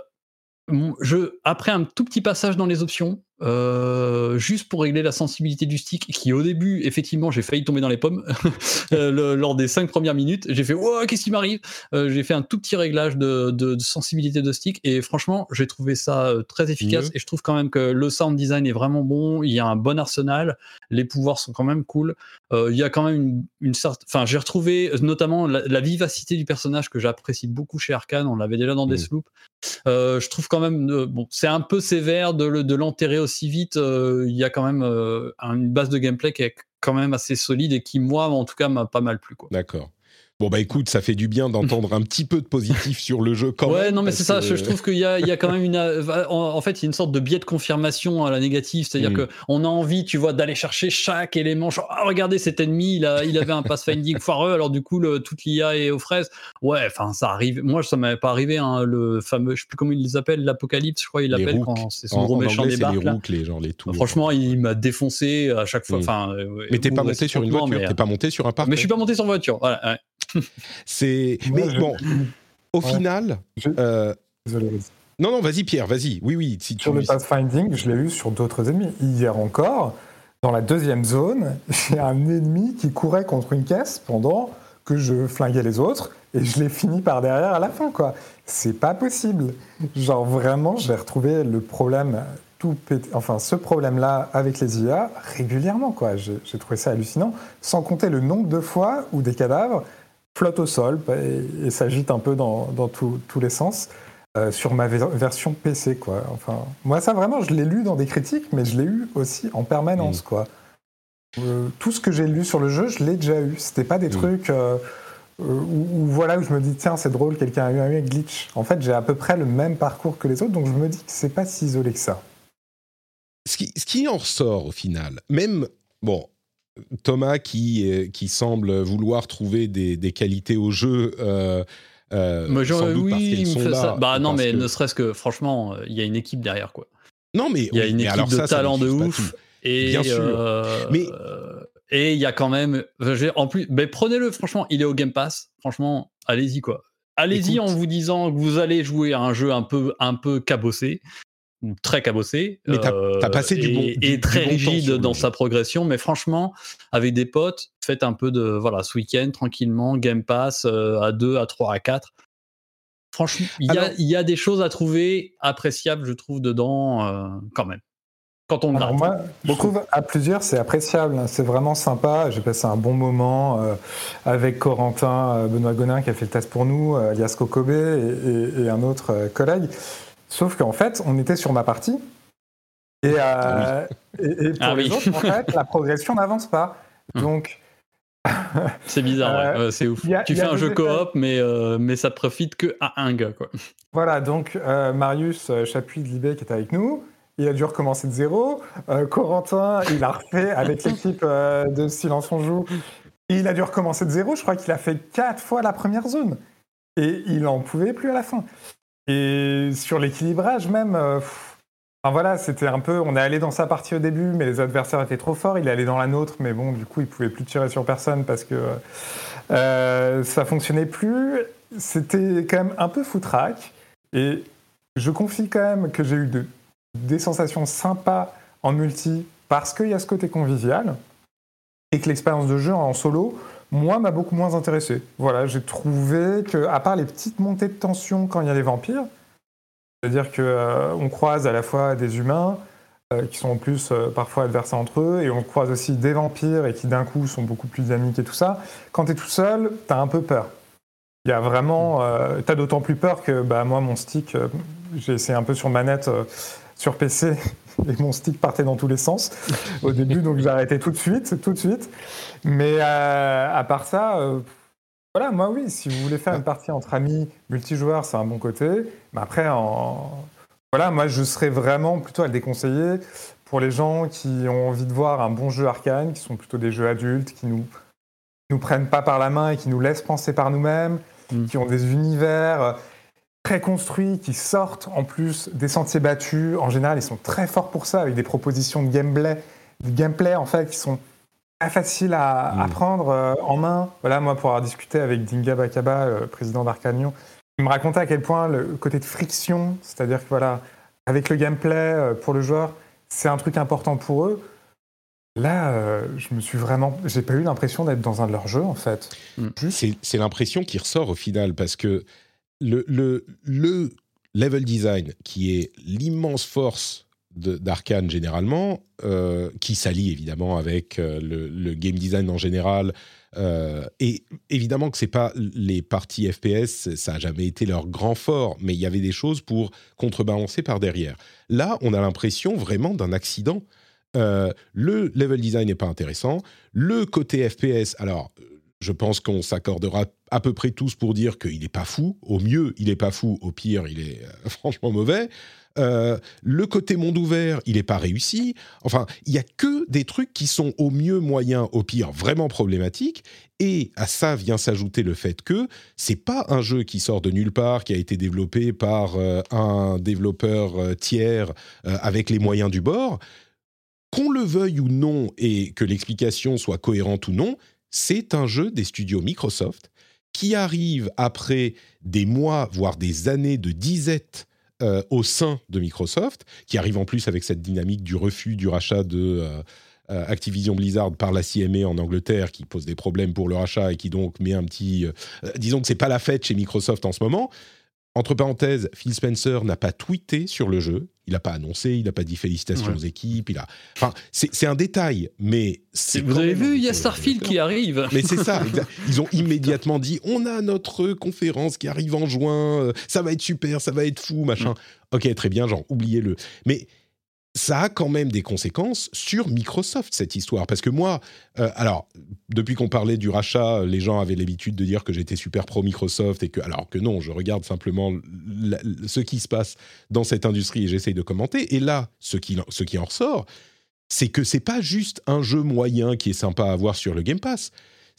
je, après un tout petit passage dans les options, euh, juste pour régler la sensibilité du stick, qui au début, effectivement, j'ai failli tomber dans les pommes euh, le- lors des cinq premières minutes. J'ai fait, oh, qu'est-ce qui m'arrive? Euh, J'ai fait un tout petit réglage de, de- de sensibilité de stick et franchement, j'ai trouvé ça très efficace. Mieux. Et je trouve quand même que le sound design est vraiment bon. Il y a un bon arsenal, les pouvoirs sont quand même cool. Euh, il y a quand même une, une sorte. Enfin, j'ai retrouvé notamment la, la vivacité du personnage que j'apprécie beaucoup chez Arkane. On l'avait déjà dans Mm. Deathloop. Euh, je trouve quand même, bon, c'est un peu sévère de, de l'enterrer aussi vite. Euh, Il y a quand même euh, une base de gameplay qui est quand même assez solide et qui, moi, en tout cas, m'a pas mal plu. D'accord. Bon, bah écoute, ça fait du bien d'entendre un petit peu de positif sur le jeu quand ouais, même. non, mais c'est ça. que- Je, je trouve qu'il y a, il y a quand même une. euh, En, fait, il y a une sorte de biais de confirmation à la négative. C'est-à-dire Mm. que on a envie, tu vois, d'aller chercher chaque élément. Genre, ah, regardez cet ennemi, il, a, il avait un pathfinding foireux, alors du coup, le, toute l'IA est aux fraises. Ouais, enfin, ça arrive. Moi, ça m'avait pas arrivé, hein, le fameux, je sais plus comment ils les appellent, l'apocalypse, je crois, il Les l'appelle rouks. quand c'est son En, gros en méchant anglais, c'est les débarque. là. rouks, les, genre les tours. Franchement, il m'a défoncé à chaque fois. Mm. Enfin, euh, mais t'es pas monté sur une voiture, mais, t'es pas monté sur un parc. mais je suis pas monté sur voiture. Voilà, ouais. C'est. Mais je- bon, au Ouais. final. Je- euh, Désolé. Non, non, vas-y, Pierre, vas-y. Oui, oui. Si tu... Sur le pathfinding, je l'ai eu sur d'autres ennemis. Hier encore, dans la deuxième zone, j'ai un ennemi qui courait contre une caisse pendant que je flinguais les autres et je l'ai fini par derrière à la fin, quoi. C'est pas possible. Genre vraiment, j'ai retrouvé le problème, tout pété- enfin ce problème-là avec les IA régulièrement, quoi. J'ai trouvé ça hallucinant, sans compter le nombre de fois où des cadavres flottent au sol et, et s'agitent un peu dans, dans tous- tous les sens. Euh, sur ma ver- version PC, quoi. Enfin, moi, ça vraiment, je l'ai lu dans des critiques, mais je l'ai eu aussi en permanence, quoi. Euh, tout ce que j'ai lu sur le jeu, je l'ai déjà eu. C'était pas des Mm. trucs euh, euh, où, où, voilà où je me dis tiens c'est drôle, quelqu'un a eu un glitch. En fait, j'ai à peu près le même parcours que les autres, donc je me dis que c'est pas si isolé que ça. ce, qui, ce qui en ressort au final, même. Bon. Thomas qui, euh, qui semble vouloir trouver des, des qualités au jeu. Euh, euh, Mais genre, sans doute parce oui, sont fait là, ça. Bah non, parce mais que- ne serait-ce que, franchement, il y a une équipe derrière, quoi. Non, mais Il y a une mais équipe de ça, ça talent de ouf. Et, Bien sûr. euh, Mais- et il y a quand même. je En plus, ben prenez-le, franchement, il est au Game Pass. Franchement, allez-y, quoi. Allez-y en vous disant que vous allez jouer à un jeu un peu, un peu cabossé, très cabossé. Mais t'as- euh, passé du et, bon- du- et du très bon rigide dans sa progression. Mais franchement, avec des potes, faites un peu de. Voilà, ce week-end, tranquillement, Game Pass euh, à 2, à 3, à 4. Franchement, il y, a, Alors- il y a des choses à trouver appréciables, je trouve, dedans, euh, quand même. Quand on Alors moi, je trouve à plusieurs, c'est appréciable. hein. C'est vraiment sympa. J'ai passé un bon moment euh, avec Corentin, euh, Benoît Gonin qui a fait le test pour nous, euh, alias Kokobe et, et- et un autre collègue. Sauf qu'en fait, on était sur ma partie. Et, euh, et- et pour Ah les oui. autres, en fait, la progression n'avance pas. Donc, C'est bizarre, ouais. Euh, c'est ouf. a- tu fais un jeu coop, mais, euh, mais ça te profite que à un gars, quoi. Voilà, donc euh, Marius Chapuis de Libé qui est avec nous, il a dû recommencer de zéro. Corentin, il a refait avec l'équipe de Silence on joue. Il a dû recommencer de zéro. Je crois qu'il a fait quatre fois la première zone. Et il n'en pouvait plus à la fin. Et sur l'équilibrage même, euh, enfin voilà, c'était un peu. On est allé dans sa partie au début, mais les adversaires étaient trop forts. Il est allé dans la nôtre, mais bon, du coup, il pouvait plus tirer sur personne parce que euh, ça fonctionnait plus. C'était quand même un peu foutraque. Et je confie quand même que j'ai eu de- des sensations sympas en multi parce qu'il y a ce côté convivial et que l'expérience de jeu en solo, moi, m'a beaucoup moins intéressé. Voilà, j'ai trouvé que, à part les petites montées de tension quand il y a les vampires, c'est-à-dire que euh, croise à la fois des humains, qui sont en plus parfois adversaires entre eux, et on croise aussi des vampires et qui d'un coup sont beaucoup plus dynamiques et tout ça. Quand tu es tout seul, tu as un peu peur. Il y a vraiment, tu as d'autant plus peur que bah, moi, mon stick, j'ai essayé un peu sur manette sur PC et mon stick partait dans tous les sens au début, donc j'ai arrêté tout de suite, tout de suite. Mais à part ça, voilà, moi oui, si vous voulez faire une partie entre amis, multijoueurs, c'est un bon côté. Mais après, en... voilà, moi je serais vraiment plutôt à le déconseiller pour les gens qui ont envie de voir un bon jeu arcane, qui sont plutôt des jeux adultes, qui nous nous prennent pas par la main et qui nous laissent penser par nous-mêmes, mm. qui ont des univers euh, très construits, qui sortent en plus des sentiers battus. En général, ils sont très forts pour ça, avec des propositions de gameplay, de gameplay en fait, qui sont facile à, mm. prendre euh, en main. Voilà, moi, pour avoir discuté avec Dinga Bakaba, le président d'Arcanion, il me racontait à quel point le côté de friction, c'est-à-dire que voilà, avec le gameplay euh, pour le joueur, c'est un truc important pour eux. Là, euh, je me suis vraiment, j'ai pas eu l'impression d'être dans un de leurs jeux en fait. Mm. C'est l'impression qui ressort au final parce que le, le, le level design, qui est l'immense force d'Arkane généralement, euh, qui s'allie évidemment avec euh, le, game design en général. Euh, et évidemment que c'est pas les parties FPS, ça a jamais été leur grand fort, mais il y avait des choses pour contrebalancer par derrière. Là, on a l'impression vraiment d'un accident. le level design n'est pas intéressant. Le côté FPS, alors je pense qu'on s'accordera à peu près tous pour dire qu'il n'est pas fou. Au mieux, il n'est pas fou. Au pire, il est franchement mauvais. Euh, le côté monde ouvert, il n'est pas réussi. Enfin, il y a que des trucs qui sont au mieux moyens, au pire vraiment problématiques. Et à ça vient s'ajouter le fait que c'est pas un jeu qui sort de nulle part, qui a été développé par euh, un développeur euh, tiers avec les moyens du bord. Qu'on le veuille ou non et que l'explication soit cohérente ou non, c'est un jeu des studios Microsoft qui arrive après des mois, voire des années de disette euh, au sein de Microsoft, qui arrive en plus avec cette dynamique du refus du rachat de euh, euh, Activision Blizzard par la CMA en Angleterre, qui pose des problèmes pour le rachat et qui donc met un petit... disons que c'est pas la fête chez Microsoft en ce moment. Entre parenthèses, Phil Spencer n'a pas tweeté sur le jeu, il n'a pas annoncé, il n'a pas dit félicitations aux équipes, il a... Enfin, c'est un détail, mais... Vous avez vu, il y a Starfield qui arrive Mais c'est ça, ils ont immédiatement dit, on a notre conférence qui arrive en juin, euh, ça va être super, ça va être fou, machin. Mm. Ok, très bien, genre, oubliez-le. Mais ça a quand même des conséquences sur Microsoft, cette histoire. Parce que moi, euh, alors, depuis qu'on parlait du rachat, les gens avaient l'habitude de dire que j'étais super pro Microsoft, et que, alors que non, je regarde simplement ce qui se passe dans cette industrie et j'essaye de commenter. Et là, ce qui, ce qui en ressort, c'est que c'est pas juste un jeu moyen qui est sympa à avoir sur le Game Pass.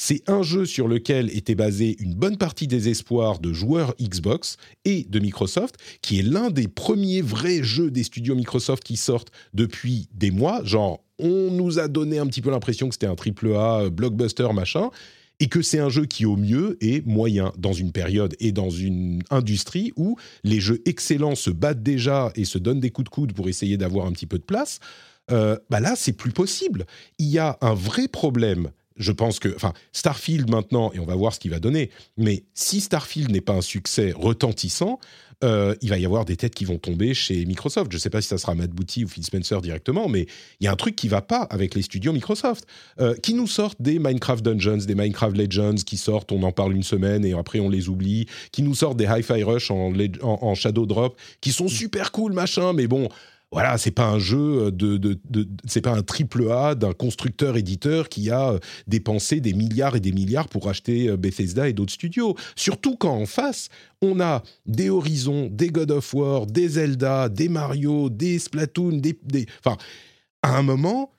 C'est un jeu sur lequel était basé une bonne partie des espoirs de joueurs Xbox et de Microsoft, qui est l'un des premiers vrais jeux des studios Microsoft qui sortent depuis des mois. Genre, on nous a donné un petit peu l'impression que c'était un triple A, euh, blockbuster, machin et que c'est un jeu qui au mieux est moyen dans une période et dans une industrie où les jeux excellents se battent déjà et se donnent des coups de coude pour essayer d'avoir un petit peu de place. Euh, bah là, c'est plus possible. Il y a un vrai problème je pense que, enfin, Starfield maintenant, et on va voir ce qu'il va donner, mais si Starfield n'est pas un succès retentissant, euh, il va y avoir des têtes qui vont tomber chez Microsoft. Je ne sais pas si ça sera Matt Booty ou Phil Spencer directement, mais il y a un truc qui va pas avec les studios Microsoft, euh, qui nous sortent des Minecraft Dungeons, des Minecraft Legends, qui sortent, on en parle une semaine et après on les oublie, qui nous sortent des Hi-Fi Rush en, en Shadow Drop, qui sont super cool, machin, mais bon, voilà, c'est pas un jeu de, de, c'est pas un triple A d'un constructeur éditeur qui a euh, dépensé des milliards et des milliards pour acheter euh, Bethesda et d'autres studios. Surtout quand en face, on a des Horizon, des God of War, des Zelda, des Mario, des Splatoon, des, enfin, à un moment,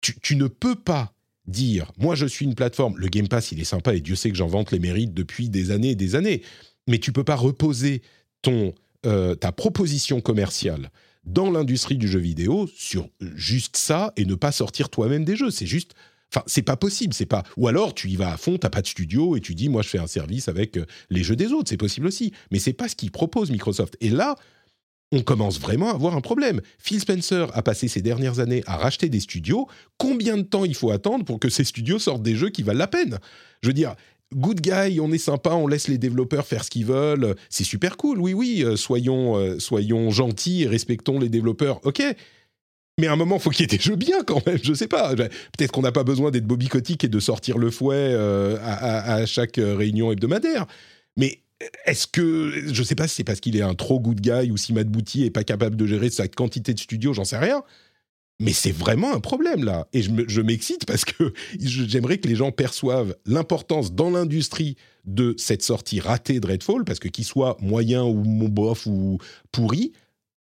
tu, tu ne peux pas dire, moi je suis une plateforme, le Game Pass il est sympa et Dieu sait que j'en vante les mérites depuis des années et des années, mais tu peux pas reposer ton, euh, ta proposition commerciale dans l'industrie du jeu vidéo sur juste ça et ne pas sortir toi-même des jeux. C'est juste. Enfin, c'est pas possible, c'est pas. Ou alors tu y vas à fond, t'as pas de studio et tu dis moi je fais un service avec euh, les jeux des autres, c'est possible aussi. Mais c'est pas ce qu'ils propose Microsoft. Et là, on commence vraiment à avoir un problème. Phil Spencer a passé ces dernières années à racheter des studios. Combien de temps il faut attendre pour que ces studios sortent des jeux qui valent la peine? Je veux dire, good guy, on est sympa, on laisse les développeurs faire ce qu'ils veulent, c'est super cool, oui, oui, euh, soyons, euh, soyons gentils et respectons les développeurs, ok. Mais à un moment, faut qu'il y ait des jeux bien quand même. Je sais pas. Peut-être qu'on n'a pas besoin d'être Kotick et de sortir le fouet à, à, chaque réunion hebdomadaire. Mais est-ce que je sais pas si c'est parce qu'il est un trop good guy ou si Matt Booty est pas capable de gérer sa quantité de studio, j'en sais rien. Mais c'est vraiment un problème là. Et je m'excite parce que j'aimerais que les gens perçoivent l'importance dans l'industrie de cette sortie ratée de Redfall, parce que qu'il soit moyen ou mon bof ou pourri,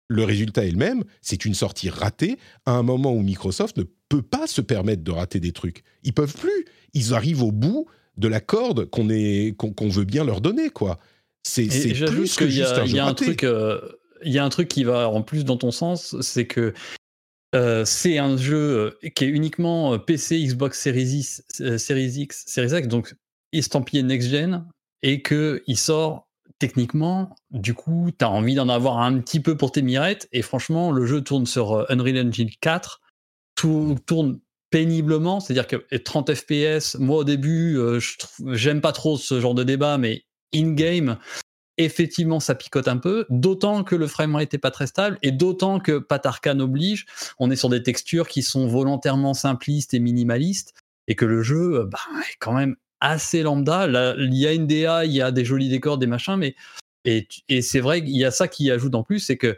le résultat est le même. C'est une sortie ratée à un moment où Microsoft ne peut pas se permettre de rater des trucs. Ils peuvent plus. Ils arrivent au bout de la corde qu'on qu'on veut bien leur donner, quoi. C'est plus que juste un, y a un truc. Euh, il y a un truc qui va en plus dans ton sens, c'est que euh, c'est un jeu euh, qui est uniquement PC, Xbox Series X, Series X, Series X, donc estampillé next-gen, et qu'il sort techniquement, du coup, tu as envie d'en avoir un petit peu pour tes mirettes, et franchement, le jeu tourne sur Unreal Engine 4, tout tourne péniblement, c'est-à-dire que 30 FPS, moi au début, euh, j'aime pas trop ce genre de débat, mais in-game, effectivement, ça picote un peu, d'autant que le framerate n'était pas très stable, et d'autant que Patarkan oblige, on est sur des textures qui sont volontairement simplistes et minimalistes, et que le jeu euh, bah, est quand même assez lambda. il y a une DA, il y a des jolis décors, des machins, mais et, et c'est vrai qu'il y a ça qui ajoute en plus, c'est que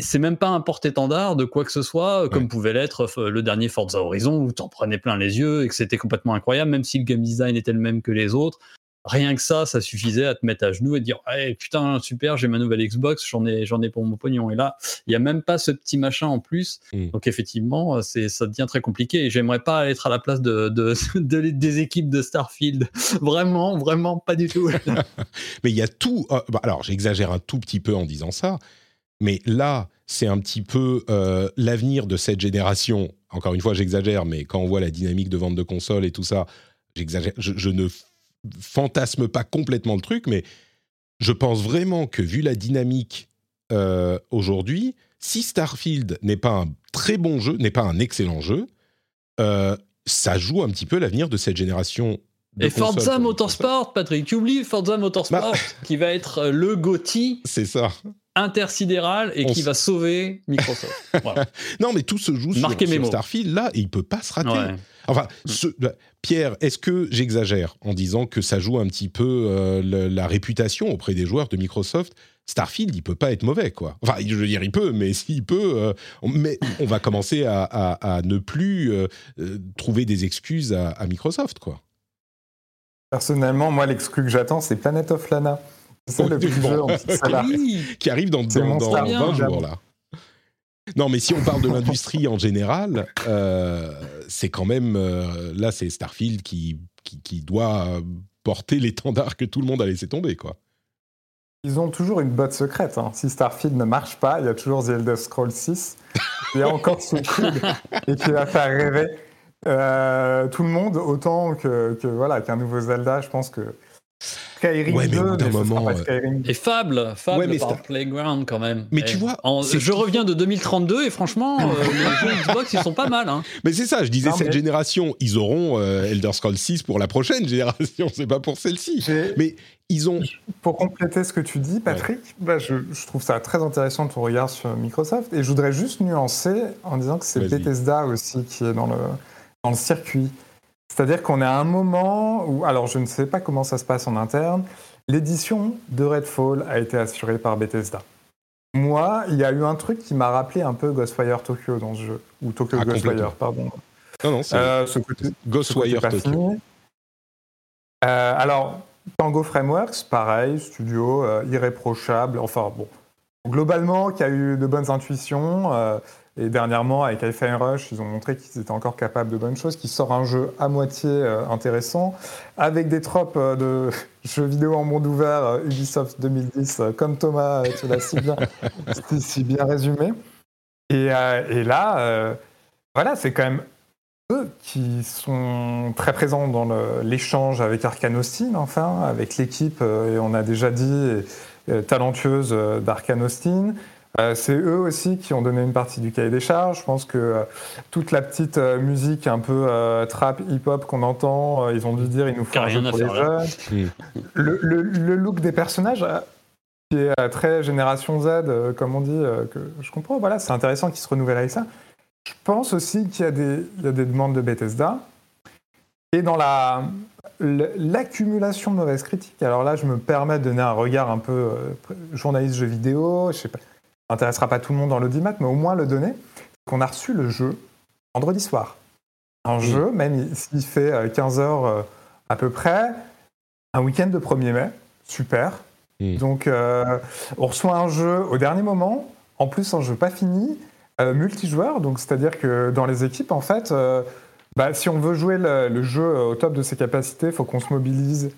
c'est même pas un porte-étendard de quoi que ce soit, comme pouvait l'être euh, le dernier Forza Horizon où t'en prenais plein les yeux et que c'était complètement incroyable, même si le game design était le même que les autres. Rien que ça, ça suffisait à te mettre à genoux et dire putain super, j'ai ma nouvelle Xbox, j'en ai j'en ai pour mon pognon. Et là, il y a même pas ce petit machin en plus. Mm. Donc effectivement, c'est ça devient très compliqué. Et j'aimerais pas être à la place de, des équipes de Starfield. vraiment, vraiment pas du tout. Mais il y a tout. Euh, bah, alors j'exagère un tout petit peu en disant ça mais là, c'est un petit peu euh, l'avenir de cette génération. Encore une fois, j'exagère, mais quand on voit la dynamique de vente de consoles et tout ça, j'exagère. Je, ne fantasme pas complètement le truc, mais je pense vraiment que vu la dynamique euh, aujourd'hui, si Starfield n'est pas un très bon jeu, n'est pas un excellent jeu, euh, ça joue un petit peu l'avenir de cette génération. et Forza Motorsport, Patrick, tu oublies Forza Motorsport, bah. qui va être le GOTY. C'est ça intersidéral et qui va sauver Microsoft. non, mais tout se joue sur, Starfield là et il peut pas se rater. Enfin, bah, Pierre, est-ce que j'exagère en disant que ça joue un petit peu euh, la réputation auprès des joueurs de Microsoft? Starfield, il peut pas être mauvais, quoi. Enfin, je veux dire, il peut, mais s'il peut, euh, on, mais on va commencer à, ne plus euh, trouver des excuses à, à Microsoft, quoi. Personnellement, moi, l'excuse que j'attends, c'est Planet of Lana. C'est le qui arrive dans, dans, 20 jours là. Non, mais si on parle de l'industrie en général, euh, c'est quand même euh, là, c'est Starfield qui, qui, doit porter l'étendard que tout le monde a laissé tomber, quoi. Ils ont toujours une botte secrète. Hein. Si Starfield ne marche pas, il y a toujours The Elder Scrolls 6. Il y a encore son coude et qui va faire rêver euh, tout le monde autant que, que voilà qu'un nouveau Zelda. Je pense que Skyrim ouais, mais 2, moment, Et Fable, Fable par Playground quand même. Mais tu vois, je reviens de 2032 et franchement, euh, les jeux Xbox ils sont pas mal. Hein. Mais c'est ça, je disais cette génération, ils auront euh, Elder Scrolls 6 pour la prochaine génération, c'est pas pour celle-ci. Mais ils ont. Pour compléter ce que tu dis, Patrick, bah, je, je, trouve ça très intéressant ton regard sur Microsoft et je voudrais juste nuancer en disant que c'est Bethesda aussi qui est dans le dans le circuit. C'est-à-dire qu'on est à un moment où, alors je ne sais pas comment ça se passe en interne, l'édition de Redfall a été assurée par Bethesda. Moi, il y a eu un truc qui m'a rappelé un peu Ghostwire Tokyo dans ce jeu, ou Tokyo ah, Ghostwire, pardon. Non, non, c'est euh, Ghostwire Tokyo. Euh, alors, Tango Frameworks, pareil, studio euh, irréprochable, enfin bon, globalement, qui a eu de bonnes intuitions. Et dernièrement, avec Hi-Fi Rush, ils ont montré qu'ils étaient encore capables de bonnes choses, qu'ils sortent un jeu à moitié euh, intéressant, avec des tropes euh, de jeux vidéo en monde ouvert euh, Ubisoft 2010, comme Thomas tu l'as si bien, si bien résumé. Et, et là, voilà, c'est quand même eux qui sont très présents dans l'échange avec Arkane Austin, enfin, avec l'équipe, et on a déjà dit, talentueuse d'Arkane Austin. Euh, c'est eux aussi qui ont donné une partie du cahier des charges. Je pense que euh, toute la petite euh, musique un peu trap, hip-hop qu'on entend, ils ont dû dire il nous faut un jeu pour les jeunes. le, look des personnages, qui est très génération Z, comme on dit, que je comprends. Voilà, c'est intéressant qu'ils se renouvellent avec ça. Je pense aussi qu'il y, a des demandes de Bethesda. Et dans la, l'accumulation de mauvaises critiques, alors là, je me permets de donner un regard un peu journaliste jeu vidéo, je sais pas, ça n'intéressera pas tout le monde dans l'audimat, mais au moins le donner, qu'on a reçu le jeu vendredi soir. Un jeu, même s'il fait 15 heures à peu près, un week-end de 1er mai, super. Donc, on reçoit un jeu au dernier moment, en plus un jeu pas fini, euh, multijoueur, donc c'est-à-dire que dans les équipes, en fait, euh, bah, si on veut jouer le, jeu au top de ses capacités, il faut qu'on se mobilise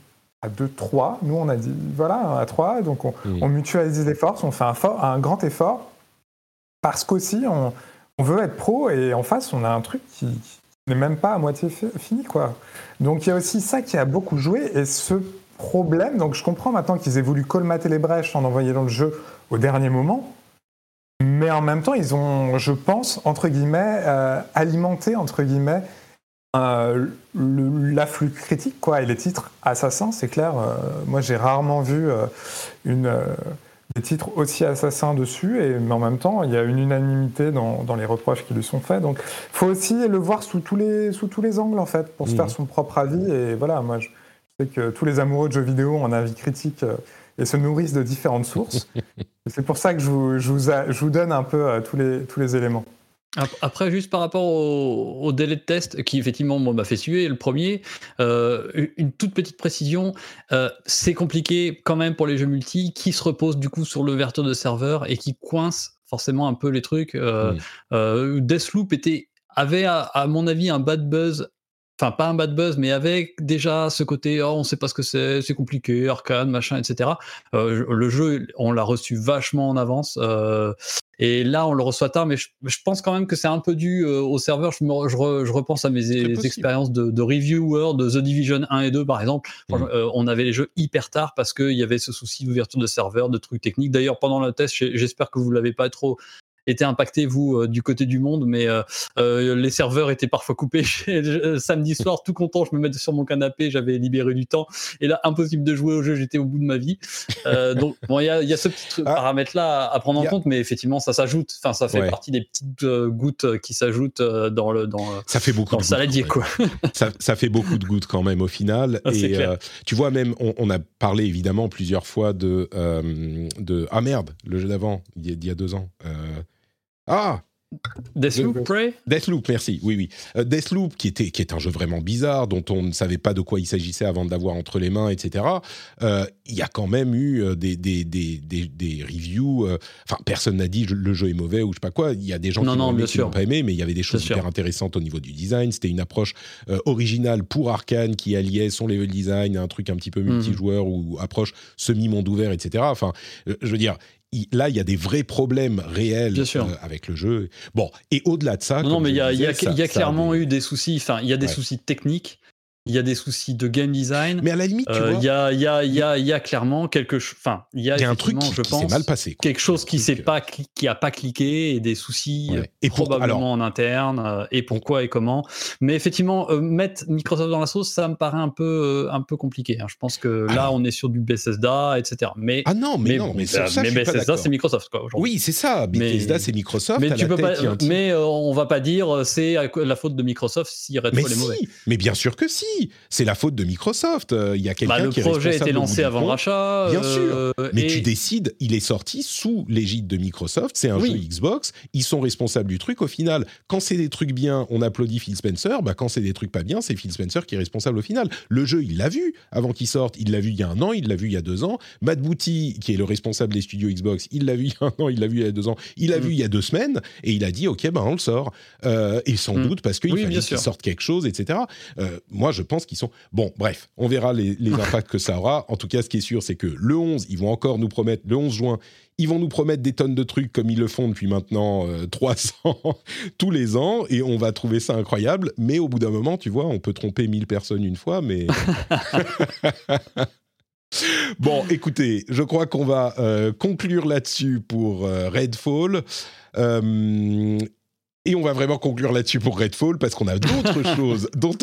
à 2-3. Nous, on a dit, voilà, à 3, donc on, mutualise les forces, on fait un, un grand effort, parce qu'aussi, on, veut être pro, et en face, on a un truc qui, n'est même pas à moitié fini, quoi. Donc il y a aussi ça qui a beaucoup joué, et ce problème, donc je comprends maintenant qu'ils aient voulu colmater les brèches en envoyant le jeu au dernier moment, mais en même temps, ils ont, je pense, entre guillemets, euh, alimenté, entre guillemets, euh, l'afflux critique, quoi. Et les titres assassins, c'est clair. Euh, moi, j'ai rarement vu une, des titres aussi assassins dessus, et, mais en même temps, il y a une unanimité dans, dans les reproches qui lui sont faits. Donc, il faut aussi le voir sous tous les, sous tous les angles, en fait, pour se faire mmh. son propre avis. Et voilà, moi, je sais que tous les amoureux de jeux vidéo ont un avis critique et se nourrissent de différentes sources. c'est pour ça que je vous, je, vous je vous, donne un peu euh, tous, les, tous les éléments. Après, juste par rapport au, délai de test, qui effectivement m'a fait suer, le premier, euh, une toute petite précision, euh, c'est compliqué quand même pour les jeux multi qui se reposent du coup sur l'ouverture de serveur et qui coincent forcément un peu les trucs. Euh, Deathloop était, avait à, mon avis un bad buzz enfin pas un bad buzz, mais avec déjà ce côté, oh, on sait pas ce que c'est, c'est compliqué, arcane, machin, etc. Euh, le jeu, on l'a reçu vachement en avance. Euh, et là, on le reçoit tard, mais je, pense quand même que c'est un peu dû euh, au serveur. Je, je, repense à mes expériences de, de, reviewer de The Division 1 et 2, par exemple. Mmh. on avait les jeux hyper tard parce qu'il y avait ce souci d'ouverture de serveur, de trucs techniques. D'ailleurs, pendant le test, j'espère que vous l'avez pas trop était impacté, vous, euh, du côté du monde, mais euh, euh, les serveurs étaient parfois coupés. Samedi soir, tout content, je me mettais sur mon canapé, j'avais libéré du temps. Et là, impossible de jouer au jeu, j'étais au bout de ma vie. donc, bon, il y a, y a, ce petit ah. paramètre-là à prendre en compte, mais effectivement, ça s'ajoute. Enfin, ça fait partie des petites gouttes qui s'ajoutent dans le dans ça fait beaucoup dans le saladier, quoi. ça, ça, fait beaucoup de gouttes quand même au final. Ah, et tu vois, même, on, a parlé évidemment plusieurs fois de de ah merde, le jeu d'avant, il y, a deux ans. Ah Deathloop, Prey? Deathloop, merci. Oui, oui. Euh, Deathloop, qui, était, qui est un jeu vraiment bizarre, dont on ne savait pas de quoi il s'agissait avant de l'avoir entre les mains, etc. Euh, il y a quand même eu euh, des, des, des, des, reviews. Enfin, personne n'a dit le jeu est mauvais ou je sais pas quoi. Il y a des gens qui n'ont pas aimé, mais il y avait des choses super intéressantes au niveau du design. C'était une approche originale pour Arkane qui alliait son level design à un truc un petit peu mhm. multijoueur ou approche semi-monde ouvert, etc. Enfin, je veux dire, là, il y a des vrais problèmes réels euh, avec le jeu. Bon, et au-delà de ça. Non, mais il y, a, clairement eu des soucis. Enfin, il y a des soucis techniques il y a des soucis de game design. Mais à la limite, tu euh, vois, il y a, y, a, y, a, y a clairement quelque chose. Enfin, il y a, un truc qui, je pense, mal passé. Quelque chose qui s'est pas, qui a pas cliqué et des soucis et probablement en interne euh, et pourquoi et comment. Mais effectivement, euh, mettre Microsoft dans la sauce, ça me paraît un peu, un peu compliqué. Hein. Je pense que là, on est sur du Bethesda, etc. Mais ah non, mais, non, mais, ça, mais Bethesda, c'est Microsoft quoi. Oui, c'est ça. Bethesda, c'est Microsoft. Mais tu peux pas. Mais on va pas dire c'est la faute de Microsoft si Redfall est mauvais. Mais bien sûr que si c'est la faute de Microsoft. Euh, il y a quelqu'un bah, qui est Le projet a été lancé avant le rachat. Bien sûr. Euh, mais tu décides, il est sorti sous l'égide de Microsoft. C'est un jeu Xbox. Ils sont responsables du truc. Au final, quand c'est des trucs bien, on applaudit Phil Spencer. Bah, quand c'est des trucs pas bien, c'est Phil Spencer qui est responsable au final. Le jeu, il l'a vu avant qu'il sorte. Il l'a vu il y a un an. Il l'a vu il y a deux ans. Matt Booty, qui est le responsable des studios Xbox, il l'a vu il y a un an. Il l'a vu il y a deux ans. Il l'a mm. vu il y a deux semaines. Et il a dit, OK, ben, on le sort. Euh, et sans mm. doute parce qu'il fallait qu'il sorte quelque chose, etc. moi, je pense qu'ils sont Bon, bref, on verra les, impacts que ça aura. En tout cas, ce qui est sûr, c'est que le 11, ils vont encore nous promettre, le 11 juin, ils vont nous promettre des tonnes de trucs comme ils le font depuis maintenant 300 euh, tous les ans et on va trouver ça incroyable. Mais au bout d'un moment, tu vois, on peut tromper 1000 personnes une fois, mais. bon, écoutez, je crois qu'on va euh, conclure là-dessus pour euh, Redfall. Et on va vraiment conclure là-dessus pour Redfall parce qu'on a d'autres choses dont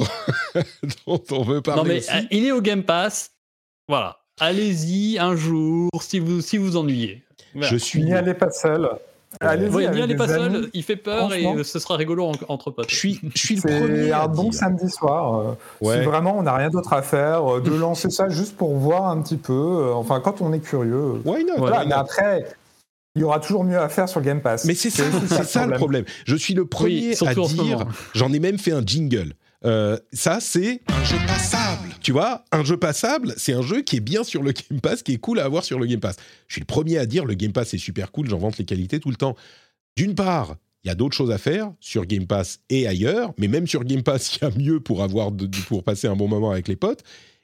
on, veut parler. Non, mais il est au Game Pass. Voilà. allez-y un jour si vous si vous ennuyez. Je suis. N'y allez pas seul. Allez-y. Ouais, allez des pas amis. seul, il fait peur et euh, ce sera rigolo en- entre potes. Je suis, je suis le premier C'est un bon dire. samedi soir. euh, Ouais. Si vraiment on n'a rien d'autre à faire, euh, de lancer ça juste pour voir un petit peu. euh, Enfin, quand on est curieux. euh, Why not, Voilà, why mais not? après, il y aura toujours mieux à faire sur Game Pass. Mais c'est ça, ça le problème. Je suis le premier à dire, j'en ai même fait un jingle. Euh, ça, c'est un jeu passable. Tu vois, un jeu passable, c'est un jeu qui est bien sur le Game Pass, qui est cool à avoir sur le Game Pass. Je suis le premier à dire, le Game Pass est super cool, j'en vante les qualités tout le temps. D'une part, il y a d'autres choses à faire sur Game Pass et ailleurs, mais même sur Game Pass, il y a mieux pour, avoir de- pour passer un bon moment avec les potes.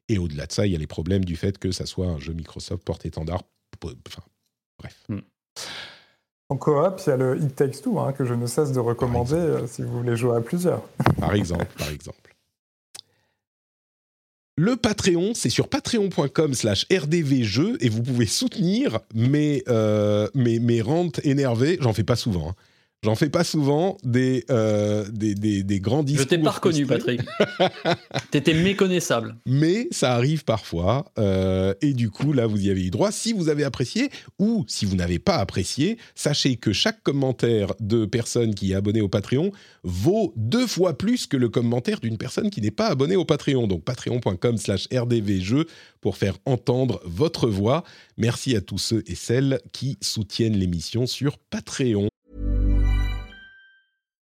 Et au-delà de ça, il y a les problèmes du fait que ça soit un jeu Microsoft porte-étendard. Enfin, bref. En coop, il y a le It Takes Two, hein, que je ne cesse de recommander euh, si vous voulez jouer à plusieurs. par exemple, par exemple. Le Patreon, c'est sur patreon.com slash rdvjeux et vous pouvez soutenir mes, euh, mes, mes rentes énervées. J'en fais pas souvent. hein. J'en fais pas souvent des, euh, des, des, des grands Je discours. t'ai pas reconnu, Patrick. T'étais méconnaissable. Mais ça arrive parfois. euh, et du coup, là, vous y avez eu droit. Si vous avez apprécié ou si vous n'avez pas apprécié, sachez que chaque commentaire de personne qui est abonnée au Patreon vaut deux fois plus que le commentaire d'une personne qui n'est pas abonnée au Patreon. Donc patreon.com slash rdvjeux pour faire entendre votre voix. Merci à tous ceux et celles qui soutiennent l'émission sur Patreon.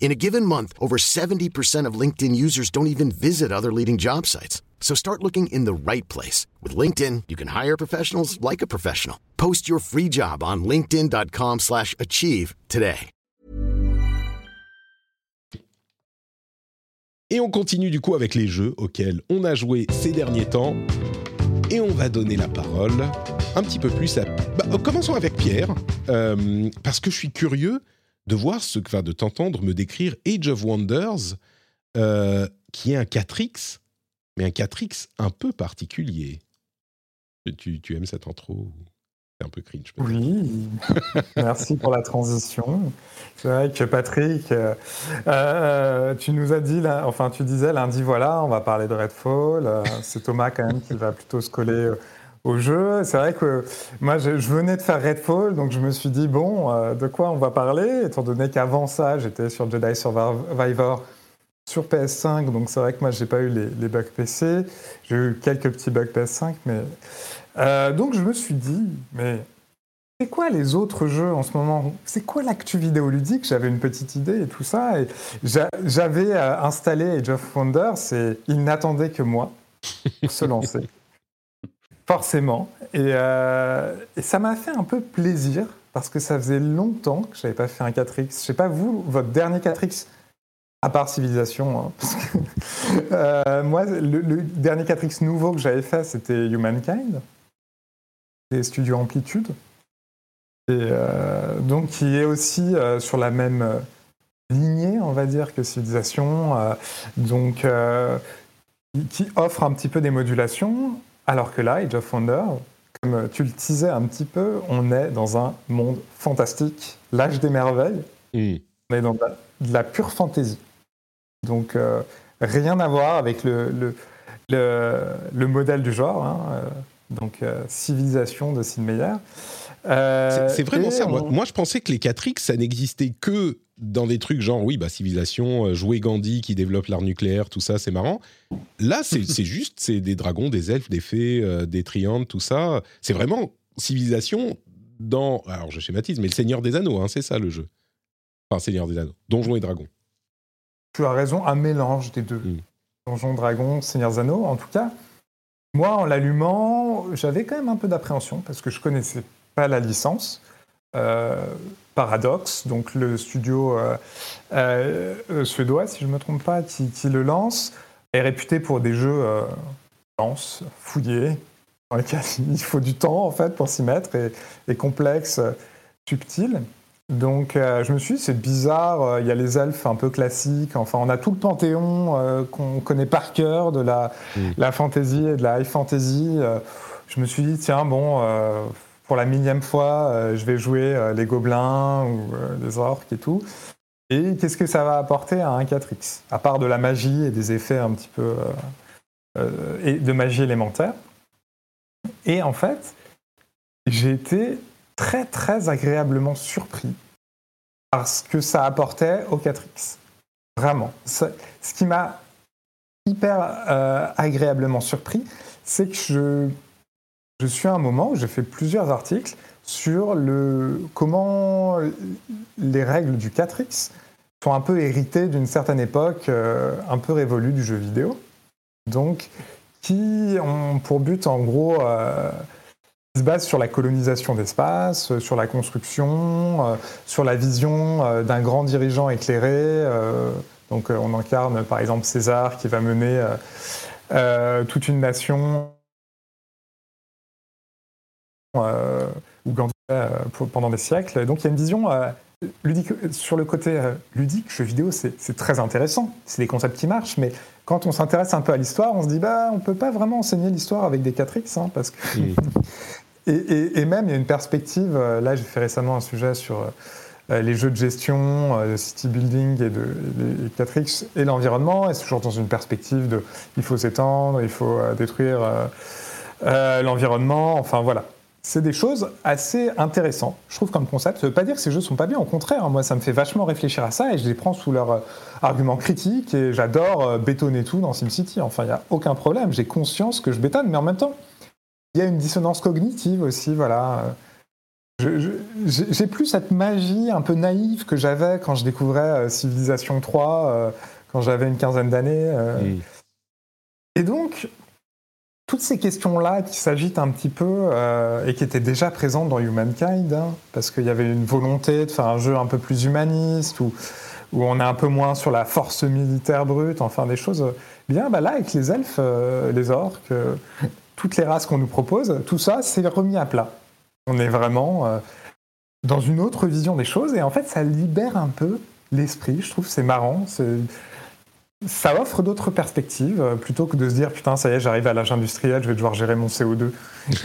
In a given month, over 70% of LinkedIn users don't even visit other leading job sites. So start looking in the right place. With LinkedIn, you can hire professionals like a professional. Post your free job on linkedin.com slash achieve today. Et on continue du coup avec les jeux auxquels on a joué ces derniers temps. Et on va donner la parole un petit peu plus à... Bah, commençons avec Pierre, euh, parce que je suis curieux de voir ce que va de t'entendre me décrire Age of Wonders, euh, qui est un 4X, mais un 4X un peu particulier. Tu, tu aimes cette intro C'est un peu cringe. Oui, merci pour la transition. C'est vrai que Patrick, euh, euh, tu nous as dit, enfin tu disais lundi, voilà, on va parler de Redfall. c'est Thomas quand même qui va plutôt se coller au jeu. C'est vrai que moi je, venais de faire Redfall, donc je me suis dit, bon, euh, de quoi on va parler? Étant donné qu'avant ça, j'étais sur Jedi Survivor sur PS5, donc c'est vrai que moi j'ai pas eu les, les bugs PC. J'ai eu quelques petits bugs PS5, mais. Euh, donc je me suis dit, mais c'est quoi les autres jeux en ce moment? C'est quoi l'actu vidéoludique? J'avais une petite idée et tout ça. Et j'a- j'avais euh, installé Age of Wonders et il n'attendait que moi pour se lancer. Forcément. Et, euh, et ça m'a fait un peu plaisir parce que ça faisait longtemps que je n'avais pas fait un 4X. Je sais pas vous, votre dernier 4X, à part Civilisation. hein, parce que, euh, moi, le, dernier 4X nouveau que j'avais fait, c'était Humankind, des studios Amplitude. Et euh, donc, qui est aussi sur la même lignée, on va dire, que Civilisation. donc, qui offre un petit peu des modulations. Alors que là, Age of Wonder, comme tu le disais un petit peu, on est dans un monde fantastique, l'âge des merveilles. On est dans de la, de la pure fantaisie. Donc, euh, rien à voir avec le, le, le, le modèle du genre. hein, euh, donc, euh, civilisation de Sid Meier. C'est vraiment ça. Moi, moi, je pensais que les 4X, ça n'existait que dans des trucs genre, oui, bah, civilisation, euh, jouer Gandhi qui développe l'art nucléaire, tout ça, c'est marrant. Là, c'est c'est juste, c'est des dragons, des elfes, des fées, euh, des triangles, tout ça. C'est vraiment civilisation dans. Alors, je schématise, mais le Seigneur des Anneaux, hein, c'est ça le jeu. Enfin, Seigneur des Anneaux. Donjons et Dragons. Tu as raison, un mélange des deux. Mm. Donjon Dragon, Seigneur Zano, en tout cas. moi, en l'allumant, j'avais quand même un peu d'appréhension parce que je connaissais pas la licence. Euh, Paradox, donc le studio euh, euh, suédois, si je ne me trompe pas, qui, le lance, est réputé pour des jeux denses, fouillés, dans lesquels il faut du temps en fait pour s'y mettre et, et complexes, subtils. Donc je me suis dit, c'est bizarre, il y a les elfes un peu classiques, enfin on a tout le panthéon qu'on connaît par cœur de la, mm. la fantasy et de la high fantasy. je me suis dit, tiens, bon, pour la millième fois, euh, je vais jouer euh, les gobelins ou euh, les orques et tout. Et qu'est-ce que ça va apporter à un 4X À part de la magie et des effets un petit peu. et de magie élémentaire? Et en fait, j'ai été très très agréablement surpris par ce que ça apportait au 4X. Vraiment. Ce qui m'a hyper agréablement surpris, c'est que je je suis à un moment où j'ai fait plusieurs articles sur le, comment les règles du 4X sont un peu héritées d'une certaine époque euh, un peu révolue du jeu vidéo. Donc, qui ont pour but, en gros, euh, se base sur la colonisation d'espace, sur la construction, euh, sur la vision d'un grand dirigeant éclairé. donc, on incarne par exemple César qui va mener toute une nation euh, ou Gandhi euh, pendant des siècles. Donc il y a une vision euh, ludique, sur le côté ludique, jeu vidéo, c'est très intéressant. C'est des concepts qui marchent, mais quand on s'intéresse un peu à l'histoire, on se dit bah on peut pas vraiment enseigner l'histoire avec des 4x, hein, parce que et, même il y a une perspective. Là, j'ai fait récemment un sujet sur les jeux de gestion, de city building et de les 4x et l'environnement. Et c'est toujours dans une perspective de il faut s'étendre, il faut détruire l'environnement. Enfin voilà c'est des choses assez intéressantes, je trouve, comme concept. Ça ne veut pas dire que ces jeux sont pas bien, au contraire. Hein. moi, ça me fait vachement réfléchir à ça et je les prends sous leur euh, argument critique et j'adore euh, bétonner tout dans SimCity. Enfin, il n'y a aucun problème. J'ai conscience que je bétonne, mais en même temps, il y a une dissonance cognitive aussi, voilà. J'ai plus cette magie un peu naïve que j'avais quand je découvrais euh, Civilization 3, quand j'avais une quinzaine d'années. Et donc, toutes ces questions-là qui s'agitent un petit peu euh, et qui étaient déjà présentes dans Humankind, hein, parce qu'il y avait une volonté de faire un jeu un peu plus humaniste, où, on est un peu moins sur la force militaire brute, enfin des choses bien. Bah là, avec les elfes, euh, les orques, euh, toutes les races qu'on nous propose, tout ça, c'est remis à plat. On est vraiment dans une autre vision des choses, et en fait, ça libère un peu l'esprit. Je trouve c'est marrant. Ça offre d'autres perspectives, euh, plutôt que de se dire putain, ça y est, j'arrive à l'âge industriel, je vais devoir gérer mon CO2.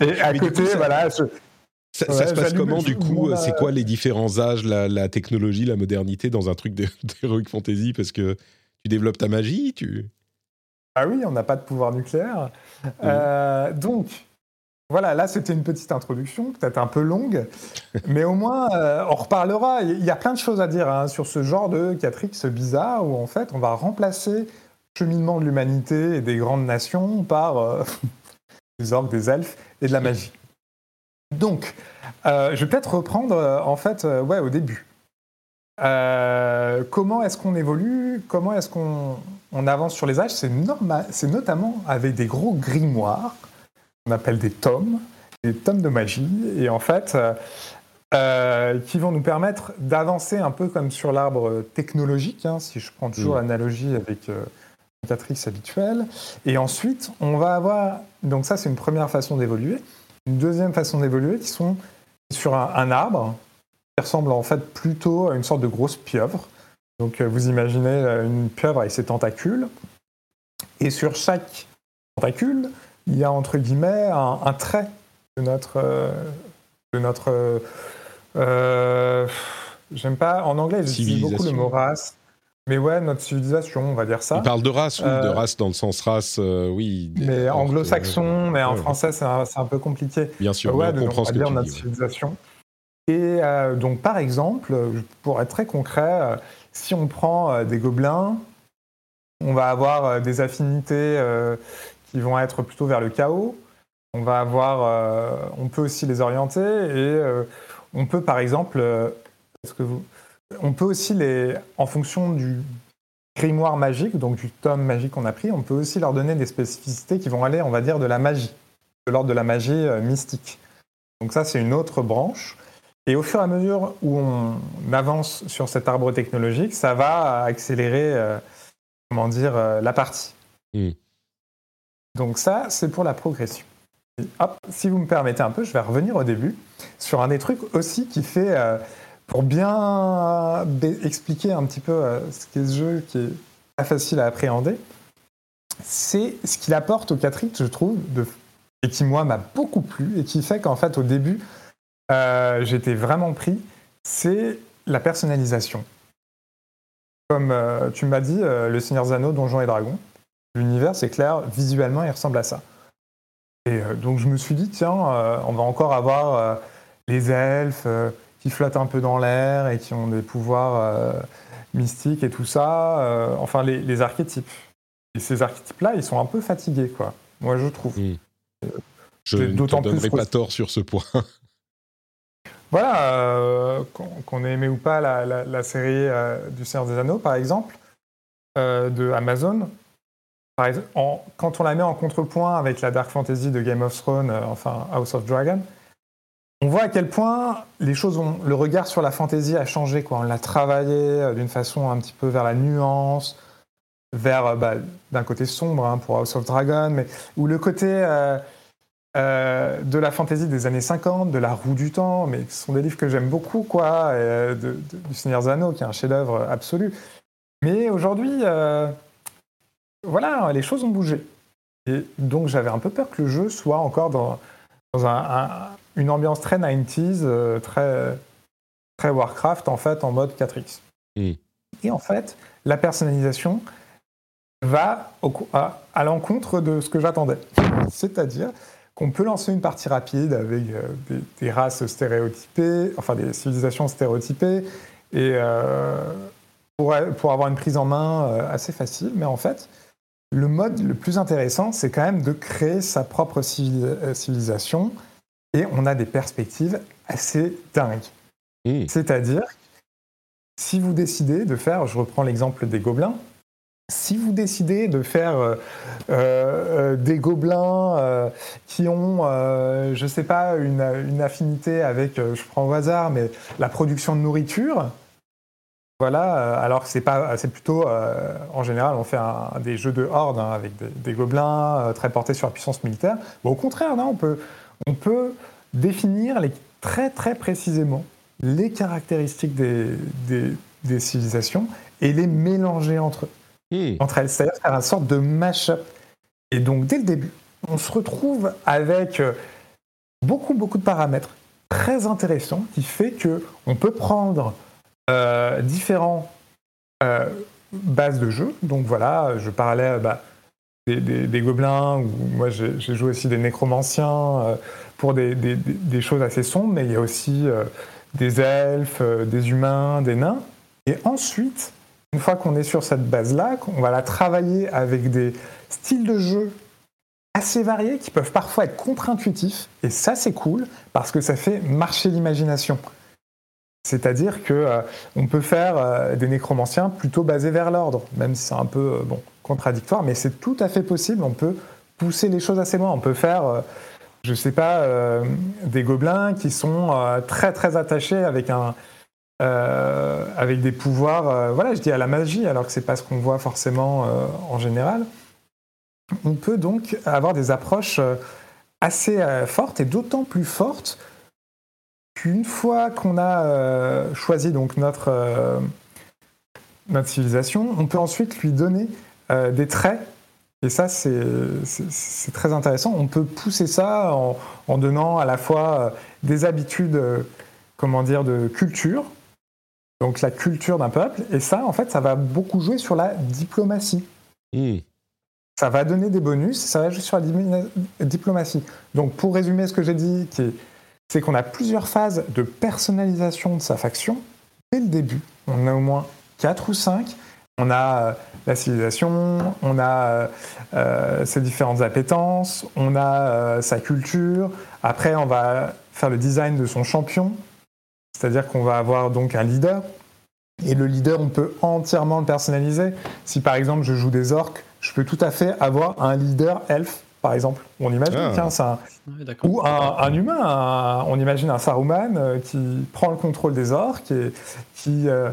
Et, à côté, voilà. Ça, se passe comment du coup C'est quoi les différents âges, la, technologie, la modernité dans un truc d'Heroic Fantasy? Parce que tu développes ta magie tu... Ah oui, on n'a pas de pouvoir nucléaire. Euh, donc, voilà, là c'était une petite introduction, peut-être un peu longue, mais au moins euh, on reparlera. Il y a plein de choses à dire hein, sur ce genre de 4X bizarre où en fait on va remplacer le cheminement de l'humanité et des grandes nations par euh, des orques, des elfes et de la magie. Donc, euh, je vais peut-être reprendre en fait ouais, au début. comment est-ce qu'on évolue? Comment est-ce qu'on avance sur les âges? C'est notamment avec des gros grimoires on appelle des tomes, des tomes de magie, et en fait, euh, euh, qui vont nous permettre d'avancer un peu comme sur l'arbre technologique, hein, si je prends toujours mm. l'analogie avec euh, Matrix habituelle. Et ensuite, on va avoir, donc ça c'est une première façon d'évoluer, une deuxième façon d'évoluer qui sont sur un, arbre, qui ressemble en fait plutôt à une sorte de grosse pieuvre. Donc vous imaginez une pieuvre avec ses tentacules, et sur chaque tentacule, il y a entre guillemets un, trait de notre. Euh, de notre euh, J'aime pas. En anglais, j'utilise beaucoup le mot race. Mais ouais, notre civilisation, on va dire ça. Il parle de race, oui, de euh, race dans le sens race, oui. Mais anglo-saxon, mais en français, c'est un, peu compliqué. Bien sûr, ouais, on comprend ce que dire notre civilisation. Et donc, par exemple, pour être très concret, si on prend des gobelins, on va avoir des affinités vont être plutôt vers le chaos. On va avoir, euh, on peut aussi les orienter et euh, on peut par exemple, euh, que vous, on peut aussi les, en fonction du, grimoire magique, donc du tome magique qu'on a pris, on peut aussi leur donner des spécificités qui vont aller, on va dire, de la magie, de l'ordre de la magie mystique. Donc ça, c'est une autre branche. Et au fur et à mesure où on avance sur cet arbre technologique, ça va accélérer, comment dire, la partie. Mm. Donc ça, c'est pour la progression. Hop, si vous me permettez un peu, je vais revenir au début sur un des trucs aussi qui fait, euh, pour bien expliquer un petit peu euh, ce qu'est ce jeu qui est pas facile à appréhender, c'est ce qu'il apporte au 4X, je trouve, et qui moi m'a beaucoup plu et qui fait qu'en fait au début, euh, j'étais vraiment pris, c'est la personnalisation. Comme tu m'as dit, le Seigneur Zano, Donjons et Dragons, l'univers, c'est clair, visuellement, il ressemble à ça. Et euh, donc je me suis dit, tiens, euh, on va encore avoir euh, les elfes qui flottent un peu dans l'air et qui ont des pouvoirs mystiques et tout ça, enfin les, les archétypes. Et ces archétypes-là, ils sont un peu fatigués, quoi. Moi, je trouve. Mm. Je ne te d'autant plus donnerai pas tort sur ce point. Voilà, euh, qu'on qu'on ait aimé ou pas la, la- la série euh, du Seigneur des Anneaux, par exemple, euh, de Amazon, par exemple, quand on la met en contrepoint avec la Dark Fantasy de Game of Thrones, euh, enfin House of Dragon, on voit à quel point les choses ont, le regard sur la fantasy a changé. Quoi. On l'a travaillé euh, d'une façon un petit peu vers la nuance, vers euh, bah, d'un côté sombre hein, pour House of Dragon, mais où le côté de la fantasy des années 50, de la roue du temps, mais ce sont des livres que j'aime beaucoup, quoi, du Seigneur Zano, qui est un chef-d'œuvre absolu. Mais aujourd'hui, voilà, les choses ont bougé. Et donc j'avais un peu peur que le jeu soit encore dans, dans un- un- une ambiance très 90s, euh, très, très Warcraft, en fait, en mode 4X. Mm. Et en fait, la personnalisation va au à, à l'encontre de ce que j'attendais. C'est-à-dire qu'on peut lancer une partie rapide avec euh, des, des races stéréotypées, enfin des civilisations stéréotypées, et euh, pour, pour avoir une prise en main assez facile. Mais en fait, le mode le plus intéressant, c'est quand même de créer sa propre euh, civilisation, et on a des perspectives assez dingues. C'est-à-dire, si vous décidez de faire, je reprends l'exemple des gobelins, si vous décidez de faire euh, euh, des gobelins euh, qui ont, je ne sais pas, une, une affinité avec, je prends au hasard, mais la production de nourriture, voilà, euh, alors que c'est pas, c'est plutôt, euh, en général, on fait un- des jeux de horde hein, avec des, des gobelins euh, très portés sur la puissance militaire. Bon, au contraire, non, on peut, on peut définir les, très très précisément les caractéristiques des, des- des civilisations et les mélanger entre entre elles, c'est-à-dire faire une sorte de mash-up. Et donc, dès le début, on se retrouve avec beaucoup, beaucoup de paramètres très intéressants qui fait que on peut prendre euh, différents euh, bases de jeu. Donc voilà, je parlais bah, des, gobelins, ou moi j'ai joué aussi des nécromanciens euh, pour des, choses assez sombres, mais il y a aussi euh, des elfes, euh, des humains, des nains. Et ensuite, une fois qu'on est sur cette base-là, on va la travailler avec des styles de jeu assez variés qui peuvent parfois être contre-intuitifs. Et ça, c'est cool parce que ça fait marcher l'imagination. C'est-à-dire que euh, on peut faire euh, des nécromanciens plutôt basés vers l'ordre, même si c'est un peu euh, bon, contradictoire, mais c'est tout à fait possible. On peut pousser les choses assez loin. On peut faire, je sais pas, des gobelins qui sont très très attachés avec un avec des pouvoirs, voilà, je dis à la magie, alors que c'est pas ce qu'on voit forcément en général. On peut donc avoir des approches assez fortes et d'autant plus fortes qu'une fois qu'on a euh, choisi donc notre euh, notre civilisation, on peut ensuite lui donner euh, des traits. Et ça, c'est très intéressant. On peut pousser ça en, en donnant à la fois des habitudes, comment dire, de culture, donc la culture d'un peuple. Et ça, en fait, ça va beaucoup jouer sur la diplomatie. Mm. Ça va donner des bonus, ça va jouer sur la diplomatie. Donc, pour résumer ce que j'ai dit, qui est- c'est qu'on a plusieurs phases de personnalisation de sa faction dès le début. On a au moins 4 ou 5. On a euh, la civilisation, on a euh, euh, ses différentes appétences, on a sa culture. Après, on va faire le design de son champion, c'est-à-dire qu'on va avoir donc un leader Et le leader, on peut entièrement le personnaliser. Si par exemple je joue des orques, je peux tout à fait avoir un leader elfe, par exemple. On imagine, Ah. tiens, c'est un, ou un, un humain, un- on imagine un Saruman euh, qui prend le contrôle des orques et qui euh,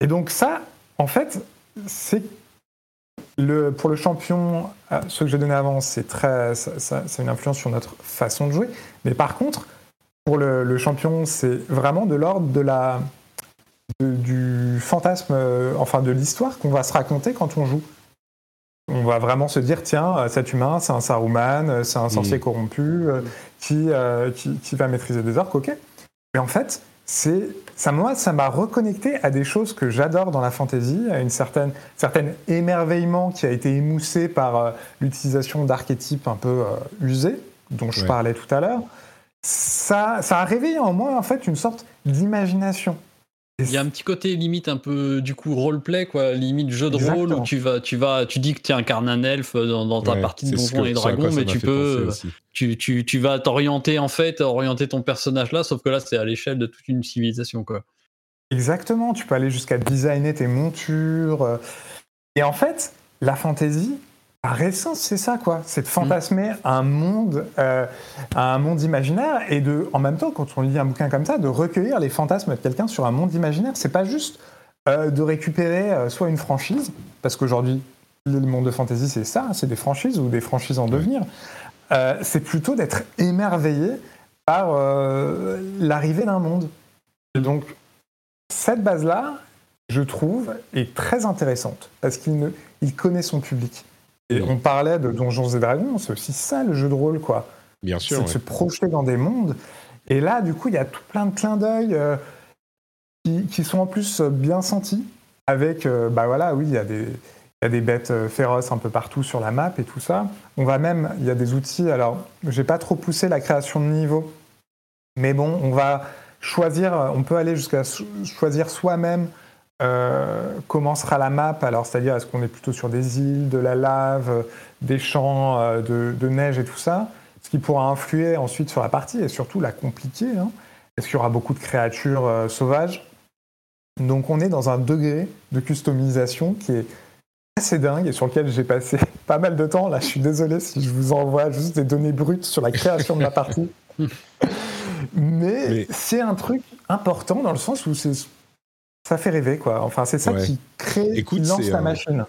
et donc ça, en fait, c'est le pour le champion, euh, ce que j'ai donné avant, c'est très, ça, ça- ça a une influence sur notre façon de jouer. Mais par contre, pour le, le champion, c'est vraiment de l'ordre de la de- du fantasme, enfin de l'histoire qu'on va se raconter quand on joue. On va vraiment se dire, tiens, euh, cet humain, c'est un Saruman, euh, c'est un sorcier corrompu euh, qui, euh, qui, qui va maîtriser des orques, ok. Mais en fait, c'est ça, moi, ça m'a reconnecté à des choses que j'adore dans la fantasy, à une certaine, certain émerveillement qui a été émoussé par euh, l'utilisation d'archétypes un peu usés, dont je Ouais. parlais tout à l'heure. Ça, ça a réveillé en moi, en fait, une sorte d'imagination. Il y a un petit côté limite un peu du coup roleplay quoi, limite jeu de rôle où tu vas tu vas tu dis que tu incarnes un elfe dans, dans ta Ouais, partie de Donjons et Dragons mais m'a tu peux tu, tu, tu vas t'orienter en fait orienter ton personnage là sauf que là c'est à l'échelle de toute une civilisation quoi. Exactement, tu peux aller jusqu'à designer tes montures. euh. Et en fait, la fantasy, par essence, c'est ça, quoi. C'est de fantasmer un monde, euh, un monde imaginaire et de, en même temps, quand on lit un bouquin comme ça, de recueillir les fantasmes de quelqu'un sur un monde imaginaire. C'est pas juste euh, de récupérer euh, soit une franchise, parce qu'aujourd'hui, le monde de fantasy, c'est ça, c'est des franchises ou des franchises en devenir. C'est plutôt d'être émerveillé par l'arrivée d'un monde. Et donc, cette base-là, je trouve, est très intéressante parce qu'il il connaît son public. Et on parlait de Donjons et Dragons, c'est aussi ça le jeu de rôle, quoi. Bien C'est sûr. de ouais. se projeter dans des mondes. Et là, du coup, il y a tout plein de clins d'œil euh, qui, qui sont en plus euh, bien sentis. Avec, euh, bah voilà, oui, il y a des, il y a des bêtes euh, féroces un peu partout sur la map et tout ça. On va même, il y a des outils. Alors, j'ai pas trop poussé la création de niveau, mais bon, on va choisir, on peut aller jusqu'à choisir soi-même euh, comment sera la map. Alors, c'est-à-dire, est-ce qu'on est plutôt sur des îles, de la lave, des champs euh, de, de neige et tout ça? Ce qui pourra influer ensuite sur la partie et surtout la compliquer. hein. Est-ce qu'il y aura beaucoup de créatures euh, sauvages? Donc, on est dans un degré de customisation qui est assez dingue et sur lequel j'ai passé pas mal de temps. Là, je suis désolé si je vous envoie juste des données brutes sur la création de ma partie. Mais, Mais- c'est un truc important dans le sens où c'est- ça fait rêver, quoi. Enfin, c'est ça Ouais. qui crée, Écoute, qui lance la un- machine.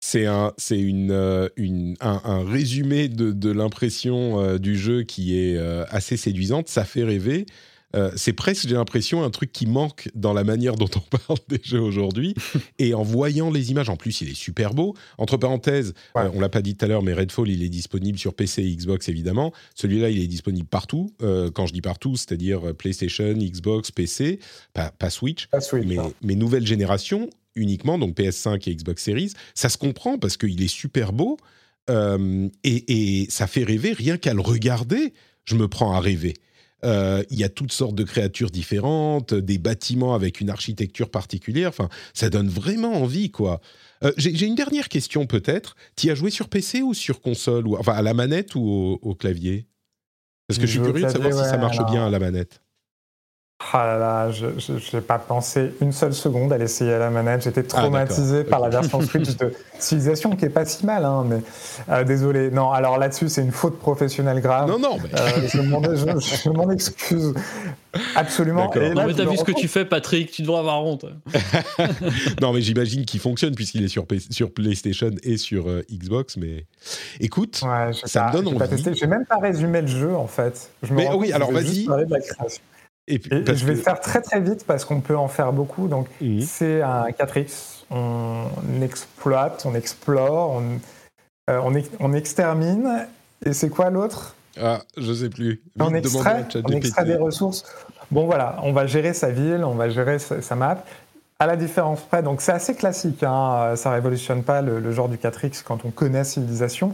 C'est un, c'est une, euh, une- un, un résumé de, de l'impression euh, du jeu qui est euh, assez séduisante. Ça fait rêver. Euh, c'est presque, j'ai l'impression, un truc qui manque dans la manière dont on parle des jeux aujourd'hui. Et en voyant les images, en plus, il est super beau. Entre parenthèses, Ouais. euh, on l'a pas dit tout à l'heure, mais Redfall, il est disponible sur PC et Xbox, évidemment. Celui-là, il est disponible partout. Euh, quand je dis partout, c'est-à-dire euh, PlayStation, Xbox, PC, pas, pas Switch Pas Switch, mais, hein. mais nouvelle génération uniquement, donc PS5 et Xbox Series, ça se comprend parce qu'il est super beau euh, et, et ça fait rêver. Rien qu'à le regarder, je me prends à rêver. Euh, Il y a toutes sortes de créatures différentes, des bâtiments avec une architecture particulière. Enfin, ça donne vraiment envie, quoi. Euh, J'ai une dernière question peut-être. Tu as joué sur PC ou sur console ou enfin à la manette ou au, au clavier? Parce que je suis curieux de savoir si ça marche alors. bien à la manette. Ah là là, je n'ai pas pensé une seule seconde à l'essayer à la manette. J'étais Ah, traumatisé par la version Switch de Civilization, qui est pas si mal, hein, mais euh, désolé. Non, alors là-dessus, c'est une faute professionnelle grave. Non, non, mais Euh, je m'en excuse absolument. D'accord. Et Non là, mais t'as me vu ce que tu fais Patrick, tu devrais avoir honte. non, mais j'imagine qu'il fonctionne puisqu'il est sur, PlayStation et sur euh, Xbox. Mais écoute, Ouais, Ça me pas- donne j'ai pas envie. J'ai même pas résumé le jeu en fait. Je me Mais oui, alors vas-y. Et, puis- Et je vais que- le faire très très vite parce qu'on peut en faire beaucoup. Donc c'est un 4X. On exploite, on explore, on, euh, on, ex- on extermine. Et c'est quoi l'autre? Ah, je sais plus. On extrait, on extrait des ressources. Bon voilà, on va gérer sa ville, on va gérer sa, sa map. À la différence près, donc c'est assez classique, hein, ça révolutionne pas le, le genre du 4X quand on connaît Civilisation.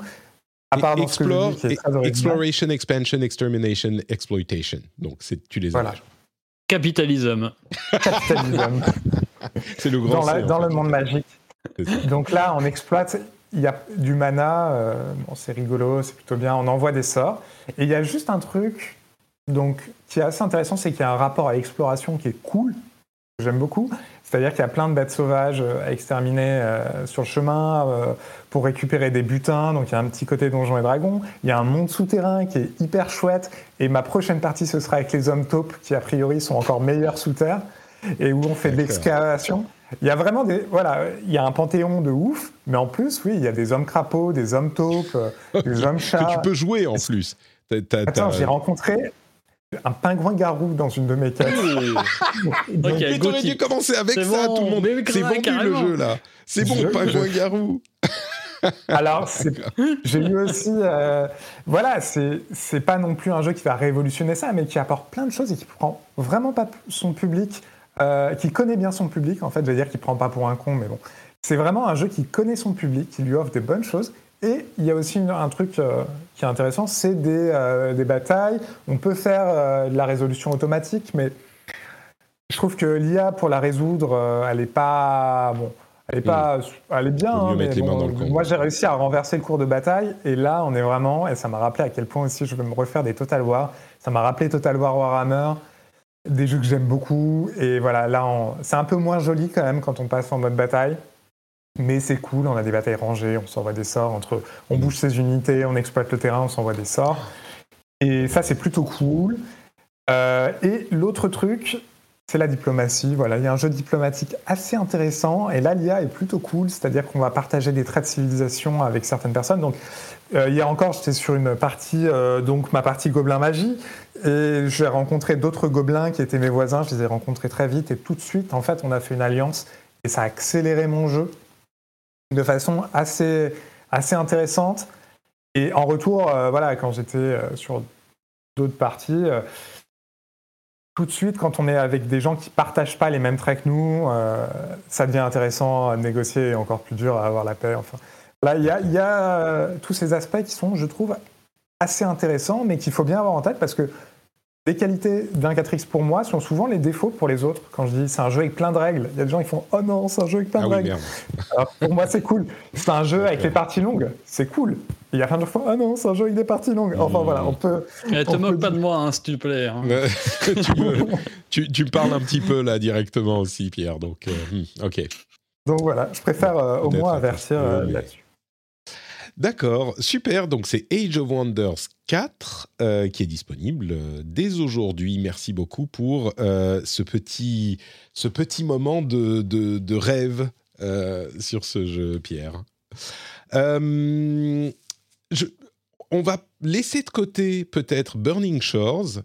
Ce que Explore, dis exploration, expansion, extermination, exploitation. Donc, c'est tu les as. Voilà. déjà. Capitalisme. Capitalisme. C'est le grand dans, la- dans fait. le monde magique. Donc là, on exploite, il y a du mana, euh, bon, c'est rigolo, c'est plutôt bien, on envoie des sorts. Et il y a juste un truc donc, qui est assez intéressant, c'est qu'il y a un rapport à l'exploration qui est cool. J'aime beaucoup. C'est-à-dire qu'il y a plein de bêtes sauvages euh, à exterminer euh, sur le chemin euh, pour récupérer des butins. Donc il y a un petit côté donjon et dragon. Il y a un monde souterrain qui est hyper chouette. Et ma prochaine partie, ce sera avec les hommes taupes qui, a priori, sont encore meilleurs sous terre et où on fait de l'excavation. Il y a vraiment des. Voilà, il y a un panthéon de ouf, mais en plus, oui, il y a des hommes crapauds, des hommes taupes, des hommes chats. que tu peux jouer en plus. Attends, j'ai rencontré un pingouin garou dans une de mes quêtes. Donc, mais t'aurais dû commencer avec ça, tout le monde. C'est vendu le jeu là. C'est bon, pingouin garou. Alors, j'ai eu aussi. Euh, voilà, c'est pas non plus un jeu qui va révolutionner ça, mais qui apporte plein de choses et qui prend vraiment pas son public, euh, qui connaît bien son public, en fait. Je veux dire qu'il prend pas pour un con, mais bon. C'est vraiment un jeu qui connaît son public, qui lui offre des bonnes choses et il y a aussi un truc euh, qui est intéressant, c'est des, euh, des, batailles. On peut faire euh, de la résolution automatique, mais je trouve que l'IA pour la résoudre, elle est pas bon. Elle est pas, elle est bien. Hein, mais moi, j'ai réussi à renverser le cours de bataille, et là, on est vraiment, et ça m'a rappelé à quel point aussi je veux me refaire des Total War. Ça m'a rappelé Total War Warhammer, des jeux que j'aime beaucoup, et voilà, là, c'est un peu moins joli quand même quand on passe en mode bataille. Mais c'est cool, on a des batailles rangées, on s'envoie des sorts, entre, on bouge ses unités, on exploite le terrain, on s'envoie des sorts. Et ça, c'est plutôt cool. Euh, et l'autre truc, c'est la diplomatie. Voilà, il y a un jeu diplomatique assez intéressant. Et là, l'IA est plutôt cool, c'est-à-dire qu'on va partager des traits de civilisation avec certaines personnes. Donc, euh, hier encore, j'étais sur une partie, euh, donc ma partie gobelin magie, et j'ai rencontré d'autres gobelins qui étaient mes voisins. Je les ai rencontrés très vite, et tout de suite, en fait, on a fait une alliance, et ça a accéléré mon jeu de façon assez, assez intéressante. Et en retour, euh, voilà, quand j'étais euh, sur d'autres parties, euh, tout de suite, quand on est avec des gens qui partagent pas les mêmes traits que nous, ça devient intéressant à négocier et encore plus dur à avoir la paix. Enfin, là, il y a tous ces aspects qui sont, je trouve, assez intéressants, mais qu'il faut bien avoir en tête parce que les qualités d'un 4X pour moi sont souvent les défauts pour les autres. Quand je dis c'est un jeu avec plein de règles, il y a des gens qui font Oh non, c'est un jeu avec plein de ah règles. Alors, pour moi, c'est cool. C'est un jeu avec les parties longues, c'est cool. Il y a plein de fois Oh non, c'est un jeu avec des parties longues. Enfin voilà, on peut. Eh, te moque pas de moi, hein, s'il te plaît. Hein. tu, me, parles un petit peu là directement aussi, Pierre. Donc, euh, hmm, ok. Donc voilà, je préfère euh, au moins avertir euh, là-dessus. D'accord, super. Donc c'est Age of Wonders 4 euh, qui est disponible euh, dès aujourd'hui. Merci beaucoup pour euh, ce, petit, ce petit moment de, de, rêve sur ce jeu, Pierre. Je, on va laisser de côté peut-être Burning Shores,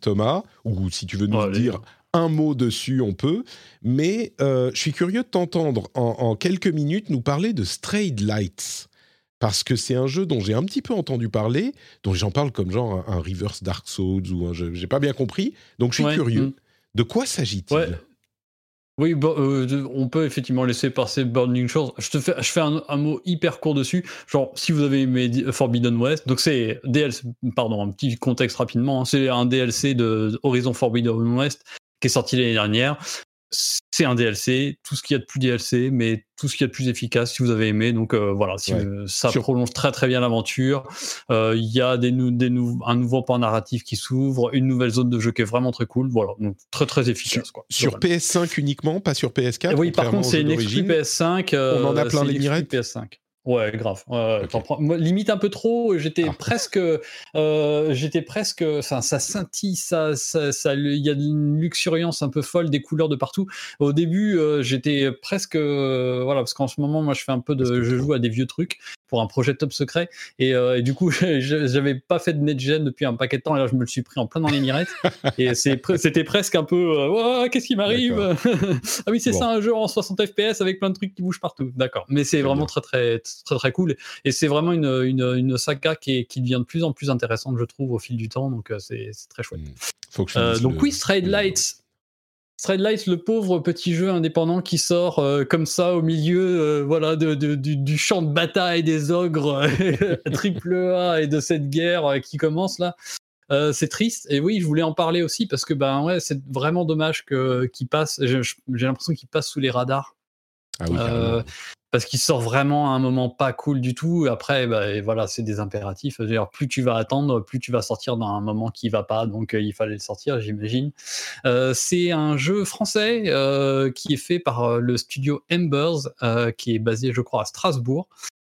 Thomas, ou si tu veux nous dire un mot dessus, on peut. Mais je suis curieux de t'entendre en, en, quelques minutes nous parler de Strayed Lights parce que c'est un jeu dont j'ai un petit peu entendu parler, dont j'en parle comme genre un, reverse Dark Souls ou un jeu, j'ai pas bien compris, donc je suis curieux. Mm. De quoi s'agit-il Oui, euh, on peut effectivement laisser passer Burning Shores. Je te fais, je fais un, mot hyper court dessus. Genre, si vous avez aimé Forbidden West, donc c'est DLC, pardon, un petit contexte rapidement. Hein. c'est un DLC de Horizon Forbidden West qui est sorti l'année dernière c'est un DLC, tout ce qu'il y a de plus DLC, mais tout ce qu'il y a de plus efficace si vous avez aimé. Donc euh, voilà, si ça prolonge très très bien l'aventure. Euh, il y a des, des un nouveau point narratif qui s'ouvre, une nouvelle zone de jeu qui est vraiment très cool. Voilà, donc très très efficace. Sur, quoi, sur PS5 uniquement, pas sur PS4. oui, par contre, c'est une exclu PS5. On en a euh, plein les mirettes. PS5. Ouais, grave. limite un peu trop. J'étais ah. presque, euh, j'étais presque. Ça, ça scintille, ça, ça, il y a une luxuriance un peu folle, des couleurs de partout. Au début, euh, j'étais presque, euh, voilà, parce qu'en ce moment, moi, je fais un peu de, je joue à des vieux trucs pour un projet top secret, et, et du coup, j'avais pas fait de netgen depuis un paquet de temps, et là, je me le suis pris en plein dans les mirettes, et c'était presque un peu, qu'est-ce qui m'arrive Ah oui, c'est ça, un jeu en 60 FPS avec plein de trucs qui bougent partout. D'accord, mais c'est vraiment très très très très cool. Et c'est vraiment une, une, une, saga qui, qui devient de plus en plus intéressante, je trouve, au fil du temps. Donc euh, c'est très chouette. Hmm. Euh, donc oui, Strayed Lights. Strayed Lights, le pauvre petit jeu indépendant qui sort euh, comme ça au milieu voilà, de, du, champ de bataille des ogres triple A et de cette guerre qui commence là. c'est triste. Et oui je voulais en parler aussi parce que ben ouais c'est vraiment dommage que qu'il passe j'ai l'impression qu'il passe sous les radars. Ah oui, parce qu'il sort vraiment à un moment pas cool du tout. Après, bah, voilà, c'est des impératifs. D'ailleurs, plus tu vas attendre, plus tu vas sortir dans un moment qui va pas. Donc, il fallait le sortir, j'imagine. c'est un jeu français qui est fait par le studio Embers, qui est basé, je crois, à Strasbourg.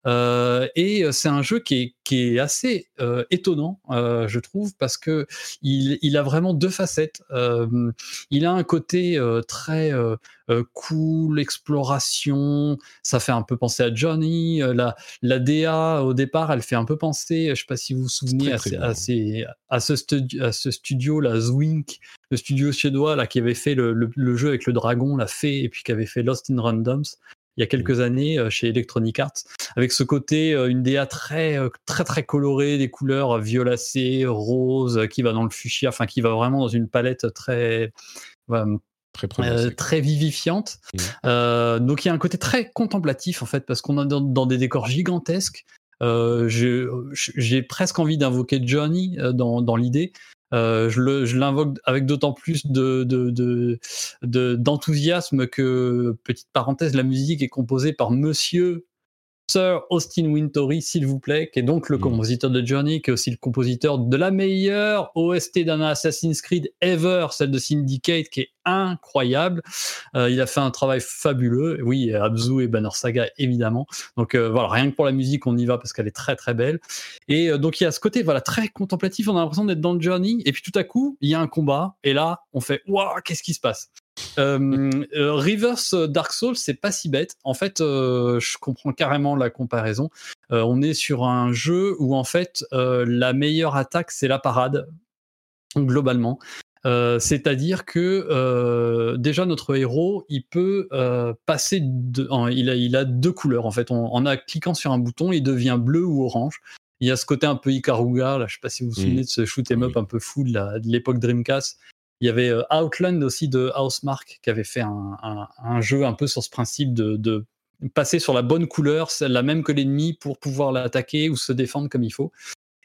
Euh, et c'est un jeu qui est, qui est assez euh, étonnant, euh, je trouve, parce que il, il, a vraiment deux facettes. il a un côté très cool, exploration. Ça fait un peu penser à Johnny. la, la DA au départ, elle fait un peu penser. Je sais pas si vous vous souvenez à, à, à, ce, studio, à ce studio, la Zwink, le studio suédois là qui avait fait le, le, le, jeu avec le dragon, la fée, et puis qui avait fait Lost in Randoms il y a quelques années euh, chez Electronic Arts, avec ce côté, euh, une DA très, euh, très, très colorée, des couleurs violacées, roses, qui va dans le fuchsia, enfin, qui va vraiment dans une palette très. très, très vivifiante. Mmh. donc il y a un côté très contemplatif en fait, parce qu'on est dans, des décors gigantesques. j'ai presque envie d'invoquer Johnny dans, dans l'idée, euh, je l'invoque avec d'autant plus d'enthousiasme de, de, que, petite parenthèse, la musique est composée par Monsieur Sir Austin Wintory, s'il vous plaît, qui est donc le mm. compositeur de Journey, qui est aussi le compositeur de la meilleure OST d'un Assassin's Creed ever, celle de Syndicate, qui est incroyable. Euh, il a fait un travail fabuleux. Oui, Abzu et Banner Saga, évidemment. Donc euh, voilà, rien que pour la musique, on y va parce qu'elle est très très belle. Et euh, donc il y a ce côté voilà très contemplatif. On a l'impression d'être dans le Journey. Et puis tout à coup, il y a un combat. Et là, on fait waouh, qu'est-ce qui se passe? Euh, euh, Reverse Dark Souls, c'est pas si bête. En fait, euh, je comprends carrément la comparaison. on est sur un jeu où en fait la meilleure attaque c'est la parade globalement. C'est-à-dire que déjà notre héros, il peut passer, de, il, a, il a deux couleurs en fait. En, a cliquant sur un bouton, il devient bleu ou orange. Il y a ce côté un peu Ikaruga, là, je sais pas si vous vous souvenez de ce shoot 'em up un peu fou de l'époque Dreamcast, il y avait euh, Outland aussi de Housemark qui avait fait un, jeu un peu sur ce principe de, passer sur la bonne couleur, la même que l'ennemi pour pouvoir l'attaquer ou se défendre comme il faut.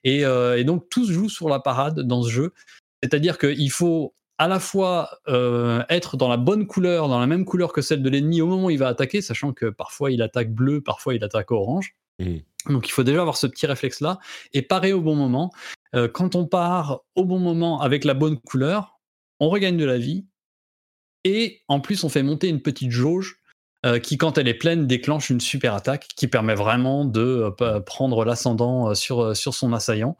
Et, euh, donc tout se joue sur la parade dans ce jeu. C'est-à-dire qu'il faut à la fois euh, être dans la bonne couleur, dans la même couleur que celle de l'ennemi au moment où il va attaquer, sachant que parfois il attaque bleu, parfois il attaque orange. Mmh. Donc il faut déjà avoir ce petit réflexe-là et parer au bon moment. quand on part au bon moment avec la bonne couleur, on regagne de la vie, et en plus on fait monter une petite jauge euh, qui, quand elle est pleine, déclenche une super attaque qui permet vraiment de euh, prendre l'ascendant euh, sur, sur son assaillant.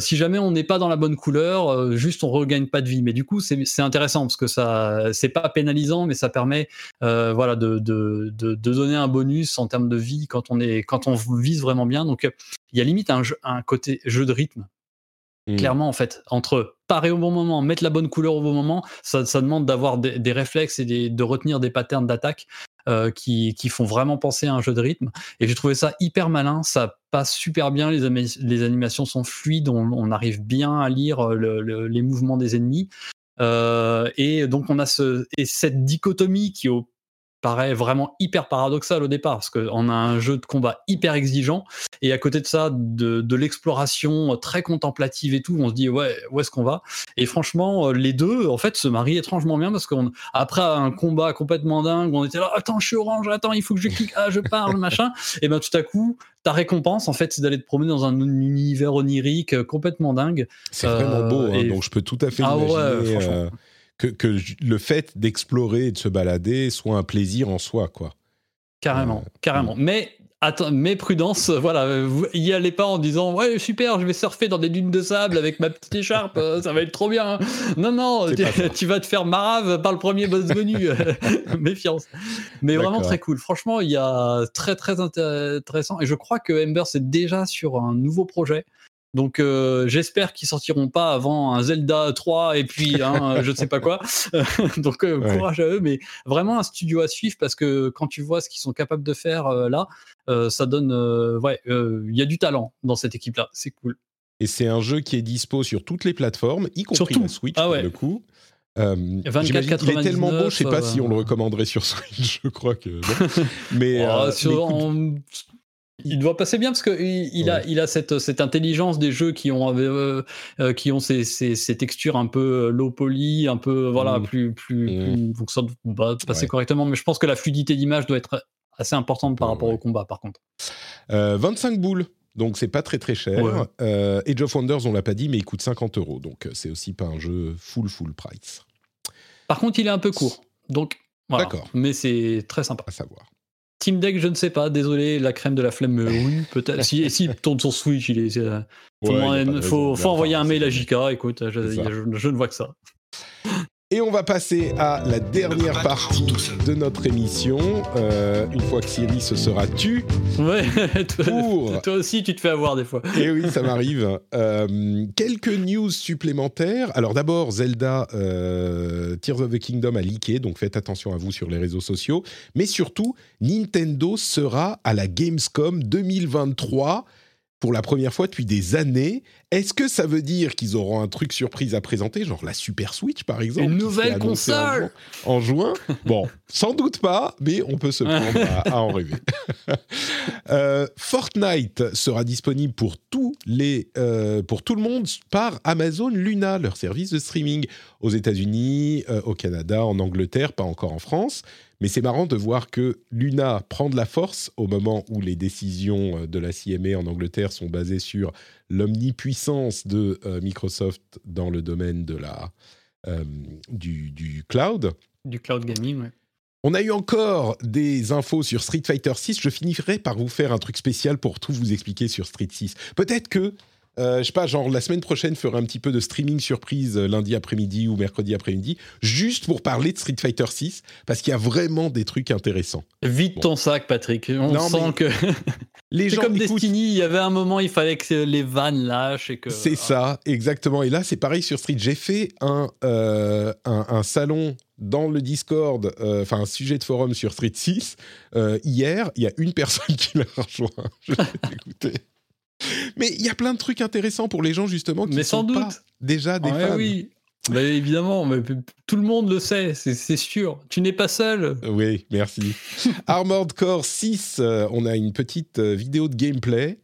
si jamais on n'est pas dans la bonne couleur, juste on regagne pas de vie. Mais du coup, c'est intéressant parce que ça, c'est pas pénalisant, mais ça permet, voilà, de, de, de, donner un bonus en termes de vie quand on est, quand on vise vraiment bien. Donc, il y a limite un, un côté jeu de rythme Mmh. Clairement, en fait, entre parer au bon moment, mettre la bonne couleur au bon moment, ça, demande d'avoir des, réflexes et de retenir des patterns d'attaque euh, qui, font vraiment penser à un jeu de rythme. Et j'ai trouvé ça hyper malin, ça passe super bien, les, les animations sont fluides, on, arrive bien à lire euh, les mouvements des ennemis. Euh, et donc on a ce, et cette dichotomie qui au paraît vraiment hyper paradoxal au départ, parce qu'on a un jeu de combat hyper exigeant, et à côté de ça, de, l'exploration très contemplative et tout, on se dit, ouais, où est-ce qu'on va? Et franchement, euh, les deux, en fait, se marient étrangement bien, parce qu'après un combat complètement dingue, on était là, attends, je suis orange, attends, il faut que je clique, ah, je parle, machin, et ben tout à coup, ta récompense, en fait, c'est d'aller te promener dans un univers onirique euh, complètement dingue. C'est vraiment beau, hein, donc je peux tout à fait ah imaginer... Euh, que, le fait d'explorer et de se balader soit un plaisir en soi, quoi. Carrément, euh, carrément. Mm. Mais Attends, mais prudence, voilà, y allez pas en disant ouais super, je vais surfer dans des dunes de sable avec ma petite écharpe, ça va être trop bien. Non non, tu, vas te faire marave par le premier boss venu, méfiance. Mais vraiment très cool. Franchement, il y a très très intéressant et je crois que Ember c'est déjà sur un nouveau projet. Donc euh, j'espère qu'ils sortiront pas avant un Zelda 3 et puis un je ne sais pas quoi. Donc euh, courage à eux, mais vraiment un studio à suivre parce que quand tu vois ce qu'ils sont capables de faire euh, là, ça donne ouais, il y a du talent dans cette équipe là, c'est cool. Et c'est un jeu qui est dispo sur toutes les plateformes, y compris la Switch ah ouais. pour le coup. Euh, il est tellement beau, je sais pas si on le recommanderait sur Switch, je crois que. Mais oh, sur, il doit passer bien parce qu'il il a, il a cette, cette intelligence des jeux qui ont, euh, euh, qui ont ces, ces, ces, textures un peu euh, low poly, un peu voilà, mm. plus, plus, mm. donc ça va passer correctement. Mais je pense que la fluidité d'image doit être assez importante par rapport au combat, par contre. Euh, 25 boules, donc c'est pas très très cher. Ouais. Euh, Age of Wonders, on l'a pas dit, mais il coûte 50 euros, donc c'est aussi pas un jeu full full price. Par contre, il est un peu court. Donc, voilà. D'accord. Mais c'est très sympa. À savoir. Team Deck, je ne sais pas. Désolé, la crème de la flemme, oui, peut-être. si, si tourne sur Switch, il est. euh, Ouais, de faut- envoyer un mail à JK. Écoute, je ne vois que ça. Et on va passer à la dernière partie de notre émission. Euh, une fois que Siri se sera tue, Ouais, toi, pour toi aussi, tu te fais avoir des fois. Et oui, ça m'arrive. Euh, quelques news supplémentaires. Alors d'abord, Zelda euh, Tears of the Kingdom a leaké, donc faites attention à vous sur les réseaux sociaux. Mais surtout, Nintendo sera à la Gamescom 2023 pour la première fois depuis des années. Est-ce que ça veut dire qu'ils auront un truc surprise à présenter, genre la Super Switch par exemple Une nouvelle en console juin- En juin, Bon, sans doute pas, mais on peut se prendre à, à en rêver. Euh, Fortnite sera disponible pour tous les, euh, pour tout le monde par Amazon Luna, leur service de streaming aux États-Unis, euh, au Canada, en Angleterre, pas encore en France. Mais c'est marrant de voir que Luna prend de la force au moment où les décisions de la CMA en Angleterre sont basées sur l'omnipuissance de euh, Microsoft dans le domaine de la, euh, du, du cloud. Du cloud gaming, ouais. On a eu encore des infos sur Street Fighter 6. Je finirai par vous faire un truc spécial pour tout vous expliquer sur Street 6. Peut-être que, euh, je sais pas, genre la semaine prochaine, je ferai un petit peu de streaming surprise euh, lundi après-midi ou mercredi après-midi, juste pour parler de Street Fighter 6, parce qu'il y a vraiment des trucs intéressants. Vide Bon. ton sac, Patrick. On Non, sent que. Les C'est gens comme écoute, Destiny, il y avait un moment, il fallait que les vannes lâchent et que. C'est ça, exactement. Et là, c'est pareil sur Street. J'ai fait un, euh, un, un salon dans le Discord, euh, enfin un sujet de forum sur Street 6 euh, hier. Il y a une personne qui l'a rejoint. Je écouté. Mais il y a plein de trucs intéressants pour les gens justement qui Mais sont sans pas doute. déjà des Ouais, fans. oui. Bah, évidemment, mais tout le monde le sait, c'est c'est sûr. Tu n'es pas seul. Oui, merci. Armored Core 6, euh, on a une petite euh, vidéo de gameplay.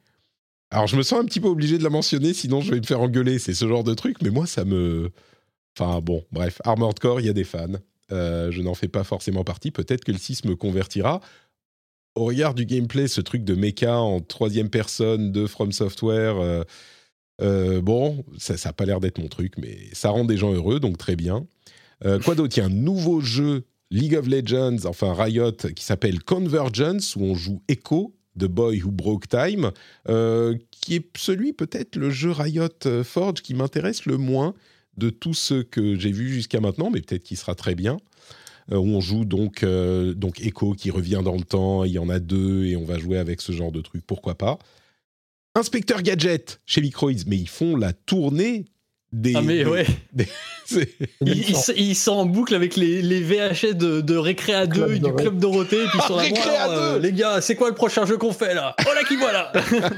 Alors, je me sens un petit peu obligé de la mentionner, sinon je vais me faire engueuler. C'est ce genre de truc, mais moi, ça me. Enfin, bon, bref. Armored Core, il y a des fans. Euh, je n'en fais pas forcément partie. Peut-être que le 6 me convertira. Au regard du gameplay, ce truc de mecha en troisième personne de From Software, euh, euh, bon, ça n'a pas l'air d'être mon truc, mais ça rend des gens heureux, donc très bien. Euh, quoi d'autre? Il y a un nouveau jeu League of Legends, enfin Riot, qui s'appelle Convergence, où on joue Echo, The Boy Who Broke Time, qui est celui peut-être le jeu Riot Forge qui m'intéresse le moins de tous ceux que j'ai vus jusqu'à maintenant, mais peut-être qu'il sera très bien. Euh, où on joue donc, euh, donc Echo qui revient dans le temps, il y en a deux et on va jouer avec ce genre de truc, pourquoi pas. Inspecteur Gadget chez Microids, mais ils font la tournée des. Ah, mais des- ouais. Ils il, s- il sont en boucle avec les, les VHS de, de Récré à 2 Club et du. Club Dorothée. Et puis ils sont là, euh, les gars, c'est quoi le prochain jeu qu'on fait là? Oh là qui voilà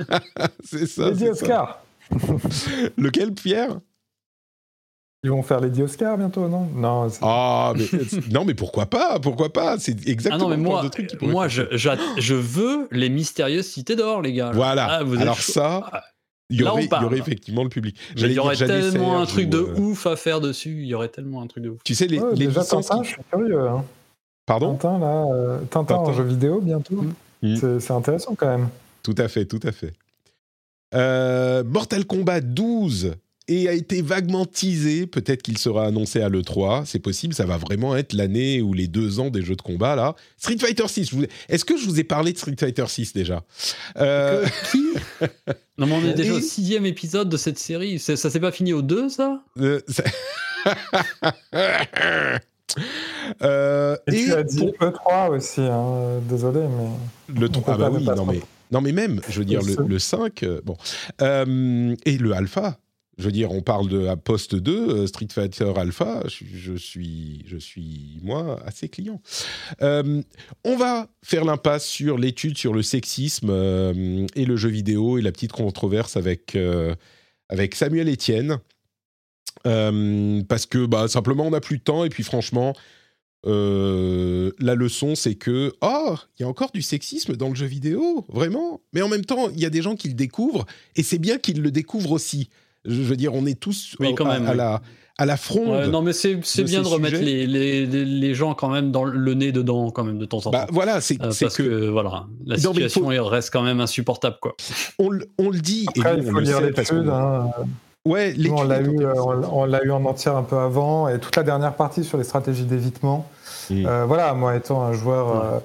c'est ça. C'est Oscar. ça. Lequel, Pierre? Ils vont faire Lady Oscar bientôt, non? Non. Ah, mais, non, mais pourquoi pas Pourquoi pas? C'est Ah exactement non, mais moi, de qui moi faire je, je veux les mystérieuses cités d'or, les gars. là. Voilà. Ah, vous Alors ça, Ah, il y, aurait, il y parle. aurait effectivement le public. il y aurait tellement un truc ou, de euh, ouf à faire dessus. Il y aurait tellement un truc de ouf. Tu sais, les, Ouais, les déjà licences Tintin, qui- je suis curieux. hein. Pardon? Tintin, là, euh, Tintin, en Tintin. jeu vidéo bientôt. Mm. C'est- C'est intéressant quand même. Tout à fait, tout à fait. Euh, Mortal Kombat 12 et a été vaguement teasé. Peut-être qu'il sera annoncé à l'E3. C'est possible, ça va vraiment être l'année ou les deux ans des jeux de combat, là. Street Fighter 6, je vous ai- est-ce que je vous ai parlé de Street Fighter 6 déjà? Euh, Que- Non, mais on est déjà Et- au sixième épisode de cette série. C'est- Ça s'est pas fini au 2, ça? Euh, ça- Euh, Et, tu as pour- dit E3 aussi, hein, désolé, mais. Le On 3, peut ah bah oui, non mais, non mais même, je veux dire, Le le 5, euh, bon. Euh, et le Alpha, je veux dire, on parle de à Post 2, euh, Street Fighter Alpha, je, suis, je suis, moi, assez client. Euh, on va faire l'impasse sur l'étude sur le sexisme euh, et le jeu vidéo et la petite controverse avec, avec Samuel Etienne. Parce que bah, simplement on n'a plus de temps et puis franchement la leçon, c'est que oh, il y a encore du sexisme dans le jeu vidéo, vraiment. Mais en même temps, il y a des gens qui le découvrent et c'est bien qu'ils le découvrent aussi. Je veux dire, on est tous Oui, quand à, même, à oui. la à la fronde. Ouais, non, mais c'est bien ces de remettre les, les, les- gens quand même dans le nez dedans, quand même, de temps en temps. bah voilà, c'est Euh, c'est parce que, que, voilà, la Non, situation faut- elle reste quand même insupportable, quoi. on, le- on le dit et Après, nous, il on faut le lire l'étude. hein. Ouais, on l'étude l'a est eu, euh, on, on l'a eu en entière un peu avant, et toute la dernière partie sur les stratégies d'évitement. Euh, voilà, moi étant un joueur euh,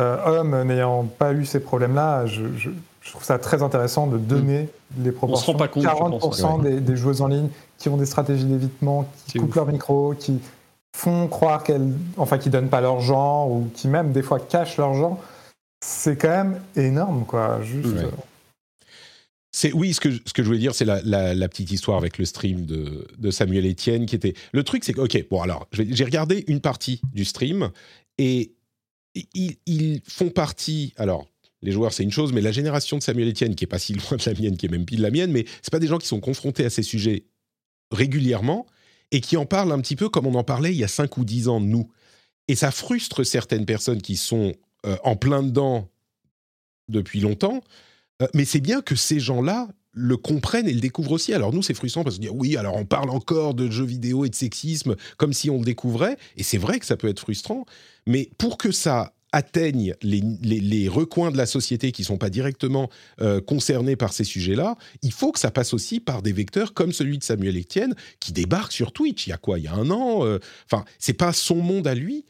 euh, homme n'ayant pas eu ces problèmes-là, je, je- je trouve ça très intéressant de donner les proportions. rend pas compte, je 40% pense, des, des joueuses en ligne qui ont des stratégies d'évitement, qui coupent ouf. leur micro, qui font croire qu'elles, enfin, qui donnent pas leur genre ou qui même des fois cachent leur genre. C'est quand même énorme, quoi. Juste. Ouais. euh, C'est oui, ce que, je- ce que je voulais dire, c'est la, la- la petite histoire avec le stream de, de Samuel Etienne qui était. Le truc, c'est que ok, bon alors, j'ai regardé une partie du stream et ils, ils font partie. Alors, les joueurs, c'est une chose, mais la génération de Samuel Etienne, qui est pas si loin de la mienne, qui est même pile la mienne, mais c'est pas des gens qui sont confrontés à ces sujets régulièrement et qui en parlent un petit peu comme on en parlait il y a 5 ou 10 ans nous. Et ça frustre certaines personnes qui sont euh, en plein dedans depuis longtemps. Euh, mais c'est bien que ces gens-là le comprennent et le découvrent aussi. Alors nous, c'est frustrant parce qu'on dit oui, alors on parle encore de jeux vidéo et de sexisme comme si on le découvrait. Et c'est vrai que ça peut être frustrant. Mais pour que ça atteigne les, recoins de la société qui ne sont pas directement euh, concernés par ces sujets-là, il faut que ça passe aussi par des vecteurs comme celui de Samuel Etienne qui débarque sur Twitch il y a quoi? Il y a un an euh, Enfin, c'est pas son monde à lui.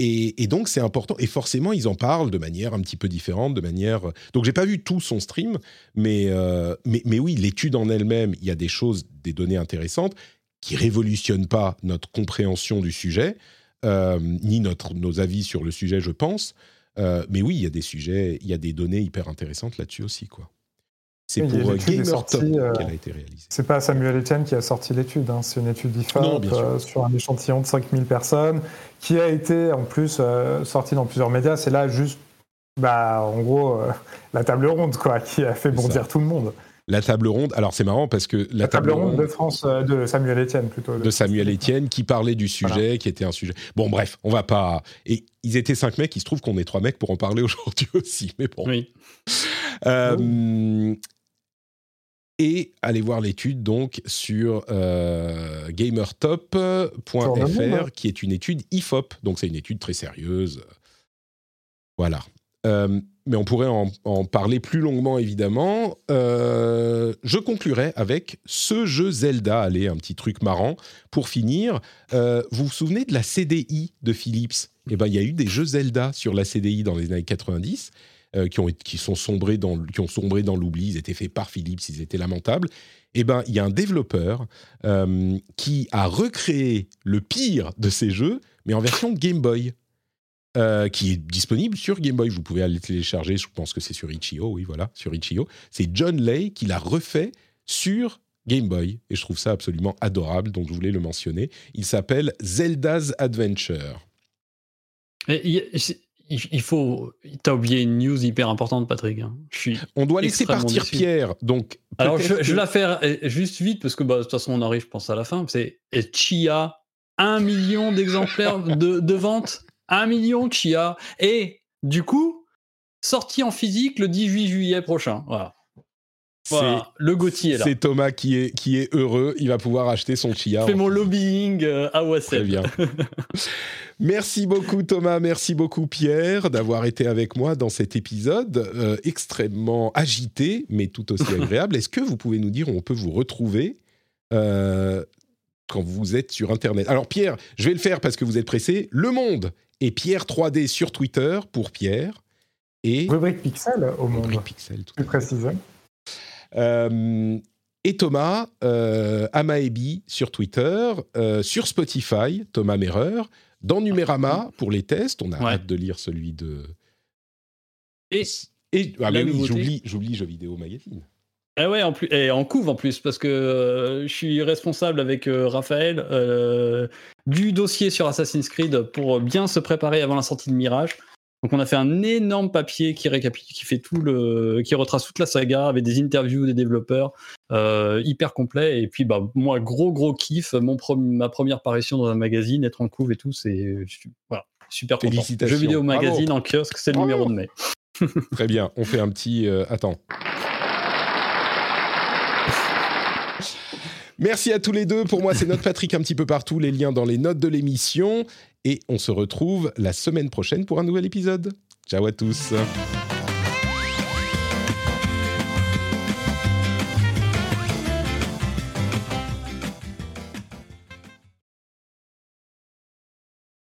Et, donc c'est important. Et forcément, ils en parlent de manière un petit peu différente, de manière. Donc j'ai pas vu tout son stream, mais euh, mais, mais oui, l'étude en elle-même, il y a des choses, des données intéressantes qui révolutionnent pas notre compréhension du sujet, euh, ni notre nos avis sur le sujet, je pense. Euh, mais oui, il y a des sujets, il y a des données hyper intéressantes là-dessus aussi, quoi. C'est pour euh, l'étude est Gamer sortie, Top euh, qu'elle a été réalisée. C'est pas Samuel Etienne qui a sorti l'étude, hein. c'est une étude euh, sur un échantillon de 5000 personnes qui a été en plus sortie dans plusieurs médias. C'est là juste, bah, en gros, euh, la table ronde quoi, qui a fait bondir tout le monde. La table ronde. Alors c'est marrant parce que la, La, table ronde de France, euh, de Samuel Etienne plutôt. de Samuel Etienne qui parlait du sujet, qui était un sujet. Bon, bref, on va pas. Et ils étaient cinq mecs. Il se trouve qu'on est trois mecs pour en parler aujourd'hui aussi. Mais bon. Oui. Euh, et allez voir l'étude donc sur euh, gamertop.fr, monde. qui est une étude IFOP. Donc c'est une étude très sérieuse. Voilà. Mais on pourrait en, parler plus longuement, évidemment. Euh, je conclurai avec ce jeu Zelda. Allez, un petit truc marrant. Pour finir, euh, vous vous souvenez de la CDI de Philips? Eh ben, il y a eu des jeux Zelda sur la CDI dans les années 90 euh, qui, ont, qui, sont sombrés dans, qui ont sombré dans l'oubli. Ils étaient faits par Philips, ils étaient lamentables. Eh ben, il y a un développeur qui a recréé le pire de ces jeux, mais en version Game Boy. Euh, qui est disponible sur Game Boy. Vous pouvez aller le télécharger. Je pense que c'est sur Itch.io. Oui, voilà, sur Itch.io. C'est John Lay qui l'a refait sur Game Boy. Et je trouve ça absolument adorable. Donc, je voulais le mentionner. Il s'appelle Zelda's Adventure. Et il, faut. T'as oublié une news hyper importante, Patrick. hein. Je suis. On doit laisser partir déçu. Pierre. Donc, Alors, je, vais la faire euh, juste vite parce que bah, de toute façon, on arrive, je pense, à la fin. C'est Chia, un million d'exemplaires de, de vente. Un million Chia. Et du coup, sorti en physique le 18 juillet prochain. Voilà. Voilà. Le Gauthier est là. C'est Thomas qui est, qui est heureux. Il va pouvoir acheter son chia. Fais mon lobbying euh, à Très Wassel. bien. merci beaucoup Thomas, merci beaucoup Pierre d'avoir été avec moi dans cet épisode euh, extrêmement agité, mais tout aussi agréable. Est-ce que vous pouvez nous dire où on peut vous retrouver euh, quand vous êtes sur Internet? Alors Pierre, je vais le faire parce que vous êtes pressé. Le Monde et Pierre 3D sur Twitter pour Pierre et Rubrique Pixel au monde, Rubrique Pixel, tout plus précisément. Euh, et Thomas, euh, Amaebi sur Twitter, euh, sur Spotify, Thomas Merrer, dans Numérama pour les tests. On a Ouais. hâte de lire celui de. Et, Et ah, mais oui, j'oublie, j'oublie Jeux vidéo magazine. Eh ouais, en plus, et en couve en plus, parce que euh, je suis responsable avec euh, Raphaël euh, du dossier sur Assassin's Creed pour bien se préparer avant la sortie de Mirage. Donc on a fait un énorme papier qui récapitule, qui fait tout le, qui retrace toute la saga avec des interviews des développeurs hyper complet. Et puis bah moi gros gros kiff, mon ma première parution dans un magazine, être en couve et tout, c'est voilà super content. Jeux vidéo Bravo. magazine en kiosque, c'est le Bravo. numéro de mai. Très bien, on fait un petit. attends. Merci à tous les deux. Pour moi, c'est notre Patrick un petit peu partout. Les liens dans les notes de l'émission. Et on se retrouve la semaine prochaine pour un nouvel épisode. Ciao à tous.